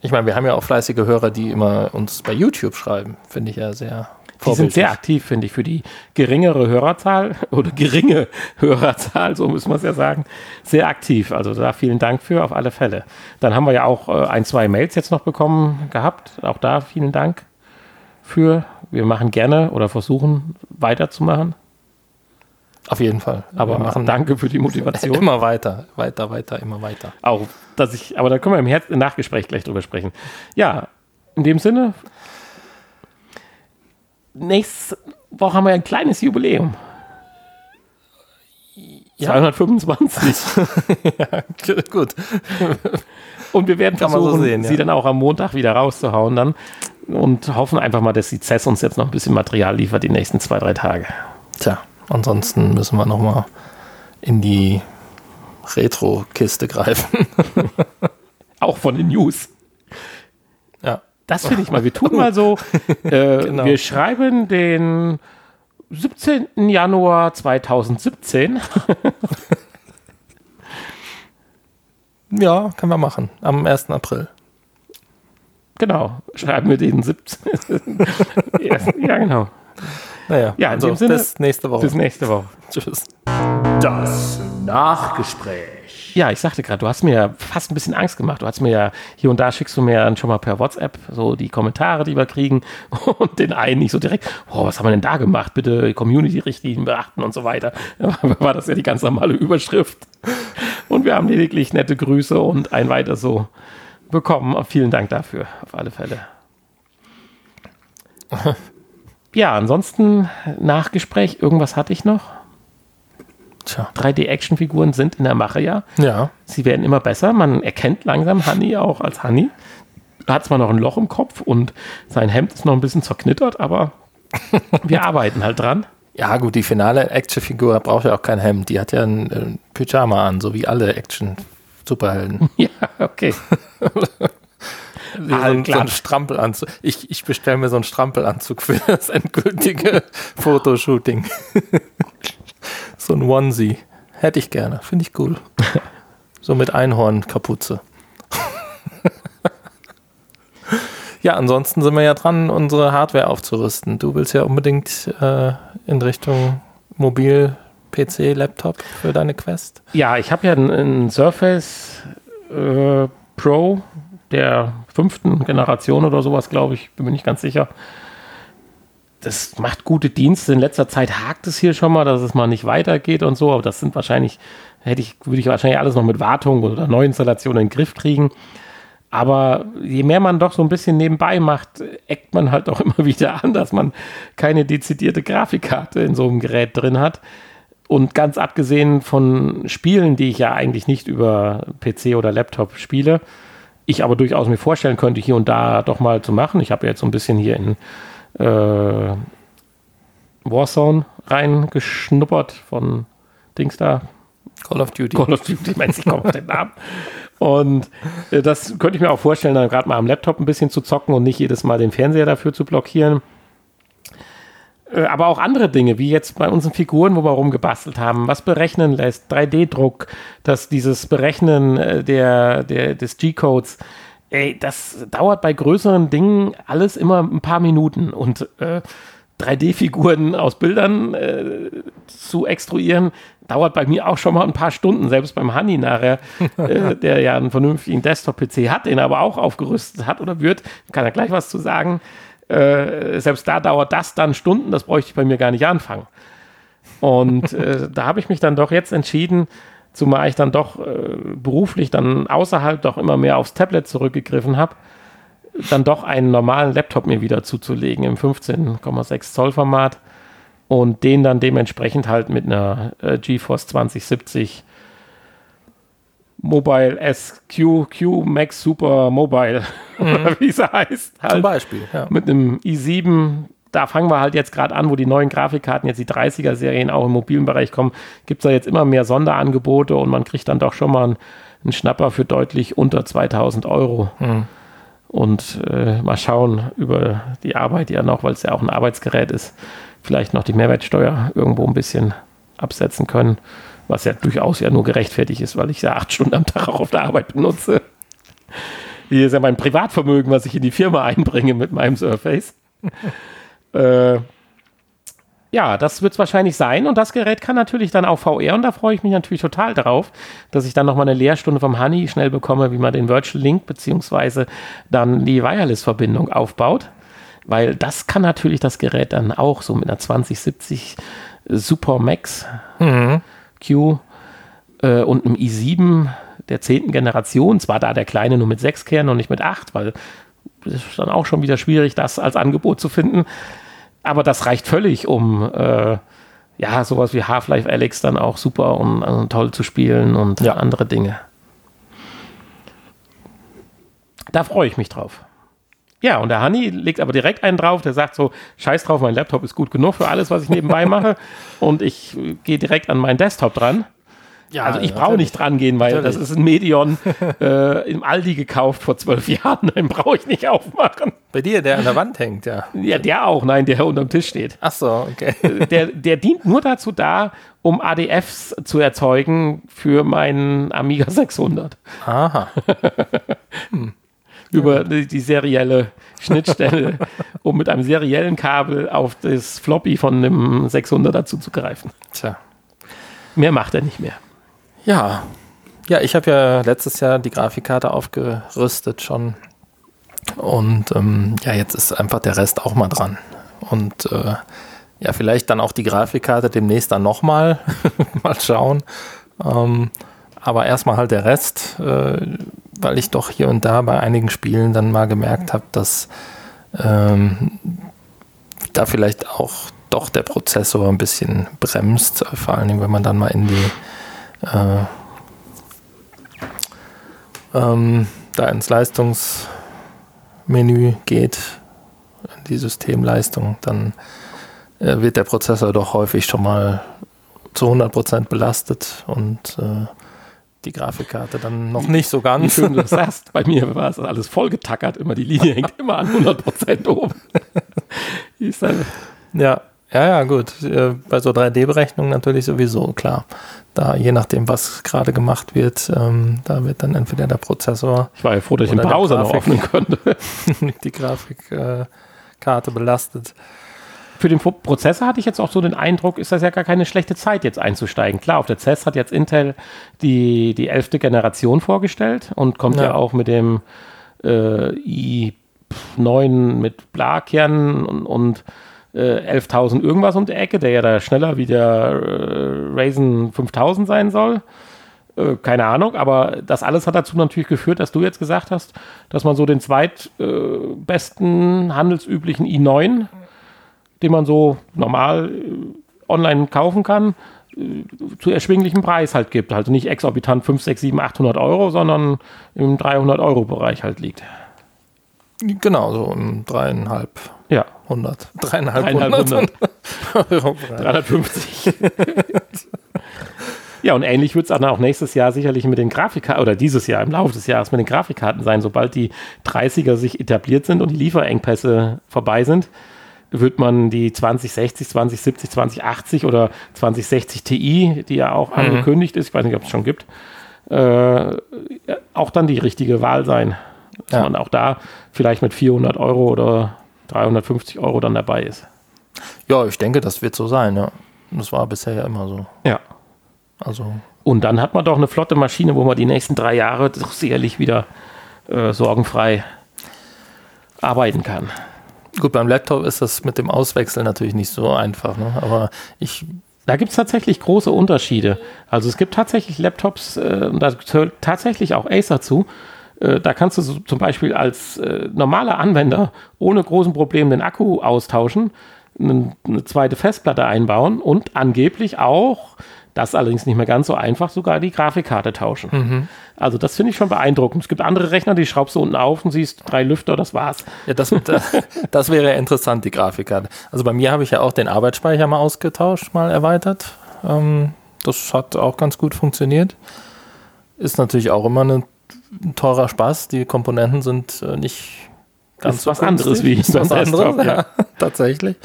Ich meine, wir haben ja auch fleißige Hörer, die immer uns bei YouTube schreiben. Finde ich ja sehr Die sind sehr aktiv, finde ich, für die geringere Hörerzahl oder geringe Hörerzahl, so müssen wir es ja sagen, sehr aktiv. Also da vielen Dank für, auf alle Fälle. Dann haben wir ja auch äh, ein, zwei Mails jetzt noch bekommen gehabt. Auch da vielen Dank für. Wir machen gerne oder versuchen weiterzumachen. Auf jeden Fall. Aber machen danke für die Motivation. immer weiter, weiter, weiter, immer weiter. Auch, dass ich, aber da können wir im, Herz, im Nachgespräch gleich drüber sprechen. Ja, in dem Sinne, nächste Woche haben wir ein kleines Jubiläum. Ja. 225. Gut. Und wir werden Kann man so versuchen, sehen, ja. sie dann auch am Montag wieder rauszuhauen dann und hoffen einfach mal, dass die CES uns jetzt noch ein bisschen Material liefert die nächsten zwei, drei Tage. Tja, ansonsten müssen wir nochmal in die Retro-Kiste greifen. Auch von den News. Das finde ich mal. Wir tun mal so, äh, Genau. wir schreiben den 17. Januar 2017. Ja, können wir machen. Am 1. April. Genau, schreiben wir den 17. Ersten- ja, genau. Naja, Ja, in also dem Sinne, bis nächste Woche. Bis nächste Woche. Tschüss. Das Nachgespräch. Ja, ich sagte gerade, du hast mir ja fast ein bisschen Angst gemacht. Du hast mir ja hier und da schickst du mir dann schon mal per WhatsApp so die Kommentare, die wir kriegen und den einen nicht so direkt, oh, was haben wir denn da gemacht? Bitte Community-Richtlinien beachten und so weiter. War das ja die ganz normale Überschrift. Und wir haben lediglich nette Grüße und ein weiter so bekommen. Vielen Dank dafür, auf alle Fälle. Ja, ansonsten Nachgespräch, irgendwas hatte ich noch. Tja. 3D-Actionfiguren sind in der Mache, ja. Ja. Sie werden immer besser. Man erkennt langsam Honey auch als Honey. Hat zwar noch ein Loch im Kopf und sein Hemd ist noch ein bisschen zerknittert, aber wir arbeiten halt dran. Ja, gut, die finale Actionfigur braucht ja auch kein Hemd. Die hat ja ein, äh, Pyjama an, so wie alle Action-Superhelden. Ja, okay. so, Ah, ein, so ein Strampelanzug. Ich, ich bestelle mir so einen Strampelanzug für das endgültige Fotoshooting. So ein Onesie. Hätte ich gerne. Finde ich cool. So mit Einhornkapuze. ja, ansonsten sind wir ja dran, unsere Hardware aufzurüsten. Du willst ja unbedingt äh, in Richtung Mobil, PC, Laptop für deine Quest. Ja, ich habe ja einen, Surface äh, Pro der fünften Generation oder sowas, glaube ich. Bin mir nicht ganz sicher. Das macht gute Dienste. In letzter Zeit hakt es hier schon mal, dass es mal nicht weitergeht und so. Aber das sind wahrscheinlich, hätte ich, würde ich wahrscheinlich alles noch mit Wartung oder Neuinstallation in den Griff kriegen. Aber je mehr man doch so ein bisschen nebenbei macht, eckt man halt auch immer wieder an, dass man keine dezidierte Grafikkarte in so einem Gerät drin hat. Und ganz abgesehen von Spielen, die ich ja eigentlich nicht über PC oder Laptop spiele, ich aber durchaus mir vorstellen könnte, hier und da doch mal zu machen. Ich habe jetzt so ein bisschen hier in äh, Warzone reingeschnuppert von Dings da, Call of Duty. Call of Duty, meinst ich komme auf den Namen. Und äh, das könnte ich mir auch vorstellen, dann gerade mal am Laptop ein bisschen zu zocken und nicht jedes Mal den Fernseher dafür zu blockieren. Äh, Aber auch andere Dinge, wie jetzt bei unseren Figuren, wo wir rumgebastelt haben, was berechnen lässt, 3D-Druck, dass dieses Berechnen äh, der, der, des G-Codes, ey, das dauert bei größeren Dingen alles immer ein paar Minuten. Und äh, 3D-Figuren aus Bildern äh, zu extruieren, dauert bei mir auch schon mal ein paar Stunden, selbst beim Honey nachher, äh, der ja einen vernünftigen Desktop-PC hat, den er aber auch aufgerüstet hat oder wird, kann er gleich was zu sagen. Äh, selbst da dauert das dann Stunden, das bräuchte ich bei mir gar nicht anfangen. Und äh, da habe ich mich dann doch jetzt entschieden, zumal ich dann doch äh, beruflich dann außerhalb doch immer mehr aufs Tablet zurückgegriffen habe, dann doch einen normalen Laptop mir wieder zuzulegen im 15,6 Zoll Format und den dann dementsprechend halt mit einer äh, GeForce 2070 Mobile SQ Q Max Super Mobile, mhm. wie es heißt. Halt Zum Beispiel, ja. Mit einem i7 da fangen wir halt jetzt gerade an, wo die neuen Grafikkarten, jetzt die 30er-Serien auch im mobilen Bereich kommen, gibt es da jetzt immer mehr Sonderangebote und man kriegt dann doch schon mal einen, einen Schnapper für deutlich unter 2000 Euro. Mhm. Und äh, mal schauen über die Arbeit ja noch, weil es ja auch ein Arbeitsgerät ist, vielleicht noch die Mehrwertsteuer irgendwo ein bisschen absetzen können, was ja durchaus ja nur gerechtfertigt ist, weil ich ja acht Stunden am Tag auch auf der Arbeit benutze. Hier ist ja mein Privatvermögen, was ich in die Firma einbringe mit meinem Surface. Äh, ja, das wird es wahrscheinlich sein und das Gerät kann natürlich dann auch VR und da freue ich mich natürlich total darauf, dass ich dann nochmal eine Lehrstunde vom Honey schnell bekomme, wie man den Virtual Link beziehungsweise dann die Wireless-Verbindung aufbaut, weil das kann natürlich das Gerät dann auch so mit einer 2070 Super Max mhm. Q äh, und einem i7 der zehnten Generation, zwar da der kleine nur mit sechs Kernen und nicht mit acht, weil es ist dann auch schon wieder schwierig, das als Angebot zu finden. Aber das reicht völlig, um äh, ja sowas wie Half-Life Alex dann auch super und also toll zu spielen und ja. andere Dinge. Da freue ich mich drauf. Ja, und der Honey legt aber direkt einen drauf, der sagt so, scheiß drauf, mein Laptop ist gut genug für alles, was ich nebenbei mache. und ich gehe direkt an meinen Desktop dran. Ja, also ich brauche nicht dran gehen, weil natürlich. das ist ein Medion äh, im Aldi gekauft vor zwölf Jahren. Den brauche ich nicht aufmachen. Bei dir, der an der Wand hängt, ja. Ja, der auch, nein, der unterm Tisch steht. Ach so, okay. Äh, der, der dient nur dazu da, um ADFs zu erzeugen für meinen Amiga 600. Aha. hm. Über die, die serielle Schnittstelle, um mit einem seriellen Kabel auf das Floppy von einem 600er zuzugreifen. Tja. Mehr macht er nicht mehr. Ja, ja, ich habe ja letztes Jahr die Grafikkarte aufgerüstet schon. Und ähm, ja, jetzt ist einfach der Rest auch mal dran. Und äh, ja, vielleicht dann auch die Grafikkarte demnächst dann nochmal. mal schauen. Ähm, aber erstmal halt der Rest, äh, weil ich doch hier und da bei einigen Spielen dann mal gemerkt habe, dass ähm, da vielleicht auch doch der Prozessor ein bisschen bremst, vor allen Dingen, wenn man dann mal in die ähm, da ins Leistungsmenü geht, in die Systemleistung, dann äh, wird der Prozessor doch häufig schon mal zu 100% belastet und äh, die Grafikkarte dann noch nicht so ganz. Wie schön du das sagst. Bei mir war es alles vollgetackert, immer die Linie hängt immer an 100% oben. ja, ja, ja, gut. Äh, bei so 3D-Berechnungen natürlich sowieso, klar. Da, je nachdem, was gerade gemacht wird, ähm, da wird dann entweder der Prozessor. Ich war ja froh, dass ich den Browser noch öffnen konnte. die Grafikkarte äh, belastet. Für den Prozessor hatte ich jetzt auch so den Eindruck, ist das ja gar keine schlechte Zeit, jetzt einzusteigen. Klar, auf der CES hat jetzt Intel die, die 11. Generation vorgestellt und kommt ja, ja auch mit dem äh, i9 mit Bla-Kernen und, und äh, 11.000 irgendwas um die Ecke, der ja da schneller wie der äh, Ryzen 5000 sein soll. Äh, keine Ahnung, aber das alles hat dazu natürlich geführt, dass du jetzt gesagt hast, dass man so den zweitbesten handelsüblichen i9, den man so normal äh, online kaufen kann, äh, zu erschwinglichem Preis halt gibt. Also nicht exorbitant 5, 6, 7, 800 Euro, sondern im 300 Euro Bereich halt liegt. Genau, so im dreieinhalb. 100. Dreieinhalb, Dreieinhalb Euro 350. ja, und ähnlich wird es dann auch nächstes Jahr sicherlich mit den Grafikkarten, oder dieses Jahr im Laufe des Jahres mit den Grafikkarten sein. Sobald die 30er sich etabliert sind und die Lieferengpässe vorbei sind, wird man die 2060, 2070, 2080 oder 2060 Ti, die ja auch mhm. angekündigt ist, ich weiß nicht, ob es schon gibt, äh, auch dann die richtige Wahl sein. Dass ja. man auch da vielleicht mit 400 Euro oder 350 Euro dann dabei ist. Ja, ich denke, das wird so sein, ja. Das war bisher ja immer so. Ja. Also Und dann hat man doch eine flotte Maschine, wo man die nächsten drei Jahre doch sicherlich wieder äh, sorgenfrei arbeiten kann. gut, beim Laptop ist das mit dem Auswechseln natürlich nicht so einfach, ne? aber ich Da gibt es tatsächlich große Unterschiede. Also es gibt tatsächlich Laptops, äh, da gehört tatsächlich auch Acer zu. Äh, da kannst du zum Beispiel als äh, normaler Anwender ohne großen Problem den Akku austauschen, eine, zweite Festplatte einbauen und angeblich auch, das allerdings nicht mehr ganz so einfach, sogar die Grafikkarte tauschen. Also das finde ich schon beeindruckend. Es gibt andere Rechner, die schraubst du unten auf und siehst drei Lüfter, das war's. Ja, das, das, das wäre interessant, die Grafikkarte. Also bei mir habe ich ja auch den Arbeitsspeicher mal ausgetauscht, mal erweitert. Ähm, das hat auch ganz gut funktioniert. Ist natürlich auch immer eine, ein teurer Spaß. Die Komponenten sind äh, nicht ganz ist was anderes wie ist was anderes, ja, ja. tatsächlich.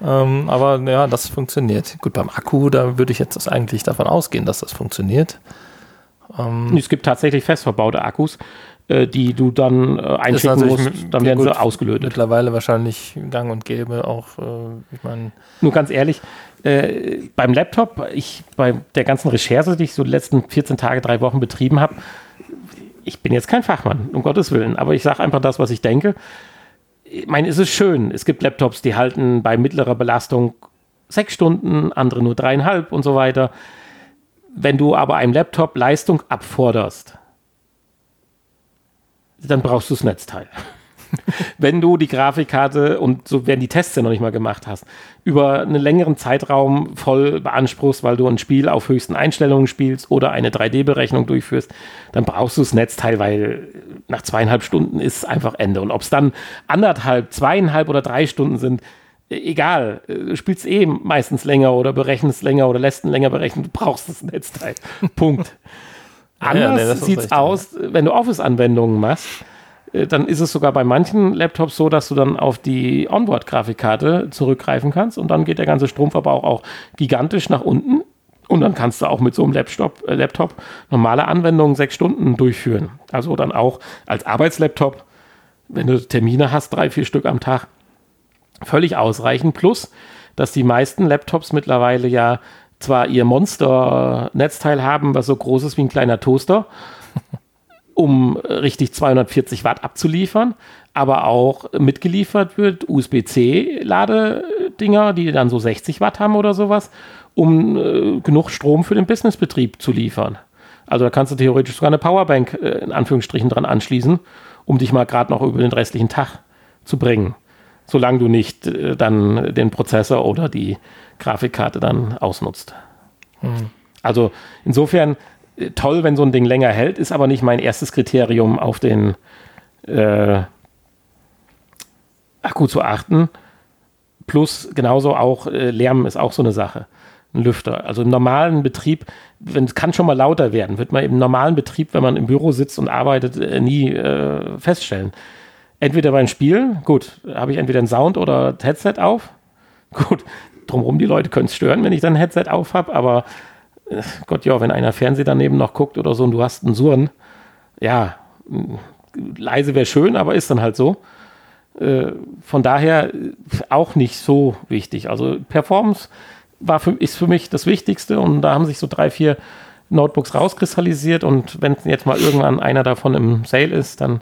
Ähm, aber ja, das funktioniert. Gut, beim Akku, da würde ich jetzt eigentlich davon ausgehen, dass das funktioniert. Es gibt tatsächlich fest verbaute Akkus, äh, die du dann äh, einschicken musst, dann werden gut, sie ausgelötet. Mittlerweile wahrscheinlich gang und gäbe auch, äh, ich meine, Nur ganz ehrlich, äh, beim Laptop, ich bei der ganzen Recherche, die ich so die letzten 14 Tage, drei Wochen betrieben habe, ich bin jetzt kein Fachmann, um Gottes Willen, aber ich sage einfach das, was ich denke. Ich meine, es ist schön. Es gibt Laptops, die halten bei mittlerer Belastung sechs Stunden, andere nur dreieinhalb und so weiter. Wenn du aber einem Laptop Leistung abforderst, dann brauchst du das Netzteil. Wenn du die Grafikkarte und so werden die Tests ja noch nicht mal gemacht hast, über einen längeren Zeitraum voll beanspruchst, weil du ein Spiel auf höchsten Einstellungen spielst oder eine 3D-Berechnung durchführst, dann brauchst du das Netzteil, weil nach zweieinhalb Stunden ist einfach Ende. Und ob es dann anderthalb, zweieinhalb oder drei Stunden sind, egal. Du spielst eh meistens länger oder berechnest länger oder lässt ihn länger berechnen. Du brauchst das Netzteil. Punkt. ja, Anders nee, das ist sieht's richtig, ja. aus, wenn du Office-Anwendungen machst. Äh, Dann ist es sogar bei manchen Laptops so, dass du dann auf die Onboard-Grafikkarte zurückgreifen kannst und dann geht der ganze Stromverbrauch auch gigantisch nach unten. Und dann kannst du auch mit so einem Laptop, äh, Laptop normale Anwendungen sechs Stunden durchführen. Also dann auch als Arbeitslaptop, wenn du Termine hast, drei, vier Stück am Tag, völlig ausreichend. Plus, dass die meisten Laptops mittlerweile ja zwar ihr Monster-Netzteil haben, was so groß ist wie ein kleiner Toaster, um richtig 240 Watt abzuliefern, aber auch mitgeliefert wird USB-C-Ladedinger, die dann so 60 Watt haben oder sowas, um äh, genug Strom für den Businessbetrieb zu liefern. Also da kannst du theoretisch sogar eine Powerbank äh, in Anführungsstrichen dran anschließen, um dich mal gerade noch über den restlichen Tag zu bringen. Solange du nicht äh, dann den Prozessor oder die Grafikkarte dann ausnutzt. Also insofern toll, wenn so ein Ding länger hält, ist aber nicht mein erstes Kriterium auf den äh, Akku zu achten. Plus genauso auch äh, Lärm ist auch so eine Sache. Ein Lüfter. Also im normalen Betrieb, wenn es kann schon mal lauter werden, wird man im normalen Betrieb, wenn man im Büro sitzt und arbeitet, äh, nie äh, feststellen. Entweder beim Spielen, gut, habe ich entweder ein Sound oder ein Headset auf. Gut, drumherum die Leute können es stören, wenn ich dann ein Headset auf habe, aber Gott ja, wenn einer Fernseh daneben noch guckt oder so und du hast einen Surren, ja, leise wäre schön, aber ist dann halt so. Äh, von daher äh, auch nicht so wichtig. Also Performance war für, ist für mich das Wichtigste und da haben sich so drei, vier Notebooks rauskristallisiert und wenn jetzt mal irgendwann einer davon im Sale ist, dann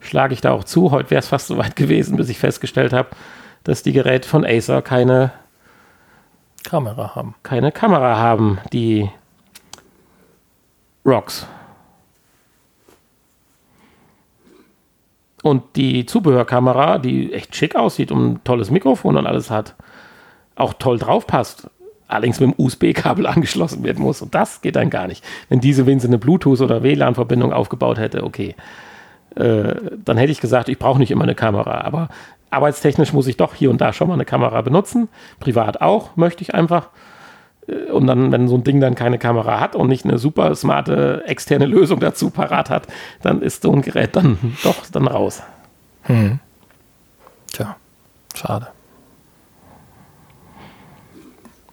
schlage ich da auch zu. Heute wäre es fast so weit gewesen, bis ich festgestellt habe, dass die Geräte von Acer keine, Kamera haben. keine Kamera haben, die Rocks. Und die Zubehörkamera, die echt schick aussieht und ein tolles Mikrofon und alles hat, auch toll drauf passt, allerdings mit dem USB-Kabel angeschlossen werden muss. Und das geht dann gar nicht. Wenn diese wenigstens eine Bluetooth- oder WLAN-Verbindung aufgebaut hätte, okay. Äh, dann hätte ich gesagt, ich brauche nicht immer eine Kamera. Aber arbeitstechnisch muss ich doch hier und da schon mal eine Kamera benutzen. Privat auch, möchte ich einfach. Äh, Und dann, wenn so ein Ding dann keine Kamera hat und nicht eine super smarte externe Lösung dazu parat hat, dann ist so ein Gerät dann doch dann raus. Tja, schade.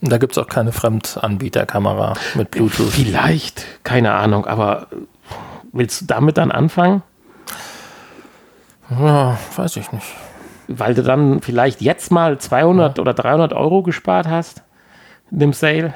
Und da gibt es auch keine Fremdanbieterkamera mit Bluetooth. Vielleicht, keine Ahnung, aber willst du damit dann anfangen? Ja, weiß ich nicht. Weil du dann vielleicht jetzt mal 200 oder 300 Euro gespart hast in dem Sale?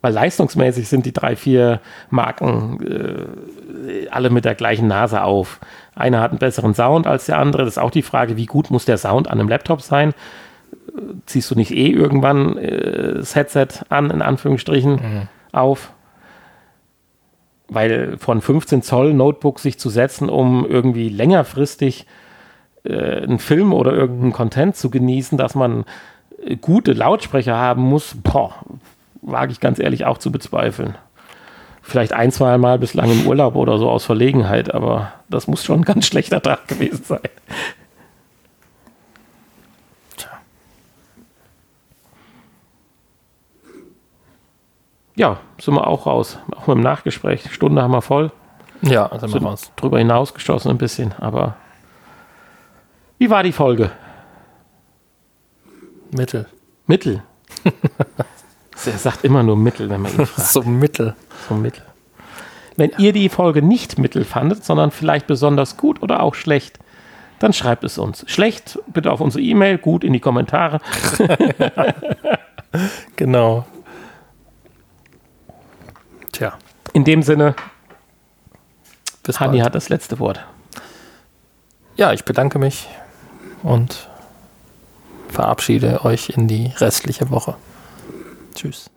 Weil leistungsmäßig sind die drei, vier Marken äh, alle mit der gleichen Nase auf. Einer hat einen besseren Sound als der andere. Das ist auch die Frage, wie gut muss der Sound an einem Laptop sein? Äh, Ziehst du nicht eh irgendwann äh, das Headset an, in Anführungsstrichen, auf? Weil von 15 Zoll Notebook sich zu setzen, um irgendwie längerfristig äh, einen Film oder irgendeinen Content zu genießen, dass man äh, gute Lautsprecher haben muss, boah, wage ich ganz ehrlich auch zu bezweifeln. Vielleicht ein, zwei Mal bislang im Urlaub oder so aus Verlegenheit, aber das muss schon ein ganz schlechter Tag gewesen sein. Tja. Ja, sind wir auch raus. Auch mit dem Nachgespräch. Stunde haben wir voll. Ja, sind wir raus. drüber hinausgeschossen ein bisschen, aber wie war die Folge? Mittel. Mittel. er sagt immer nur Mittel, wenn man ihn fragt. So Mittel. So Mittel. Wenn ihr die Folge nicht Mittel fandet, sondern vielleicht besonders gut oder auch schlecht, dann schreibt es uns. Schlecht bitte auf unsere E-Mail, gut in die Kommentare. Genau. Tja, In dem Sinne, bis Hanni hat das letzte Wort. Ja, ich bedanke mich und verabschiede euch in die restliche Woche. Tschüss.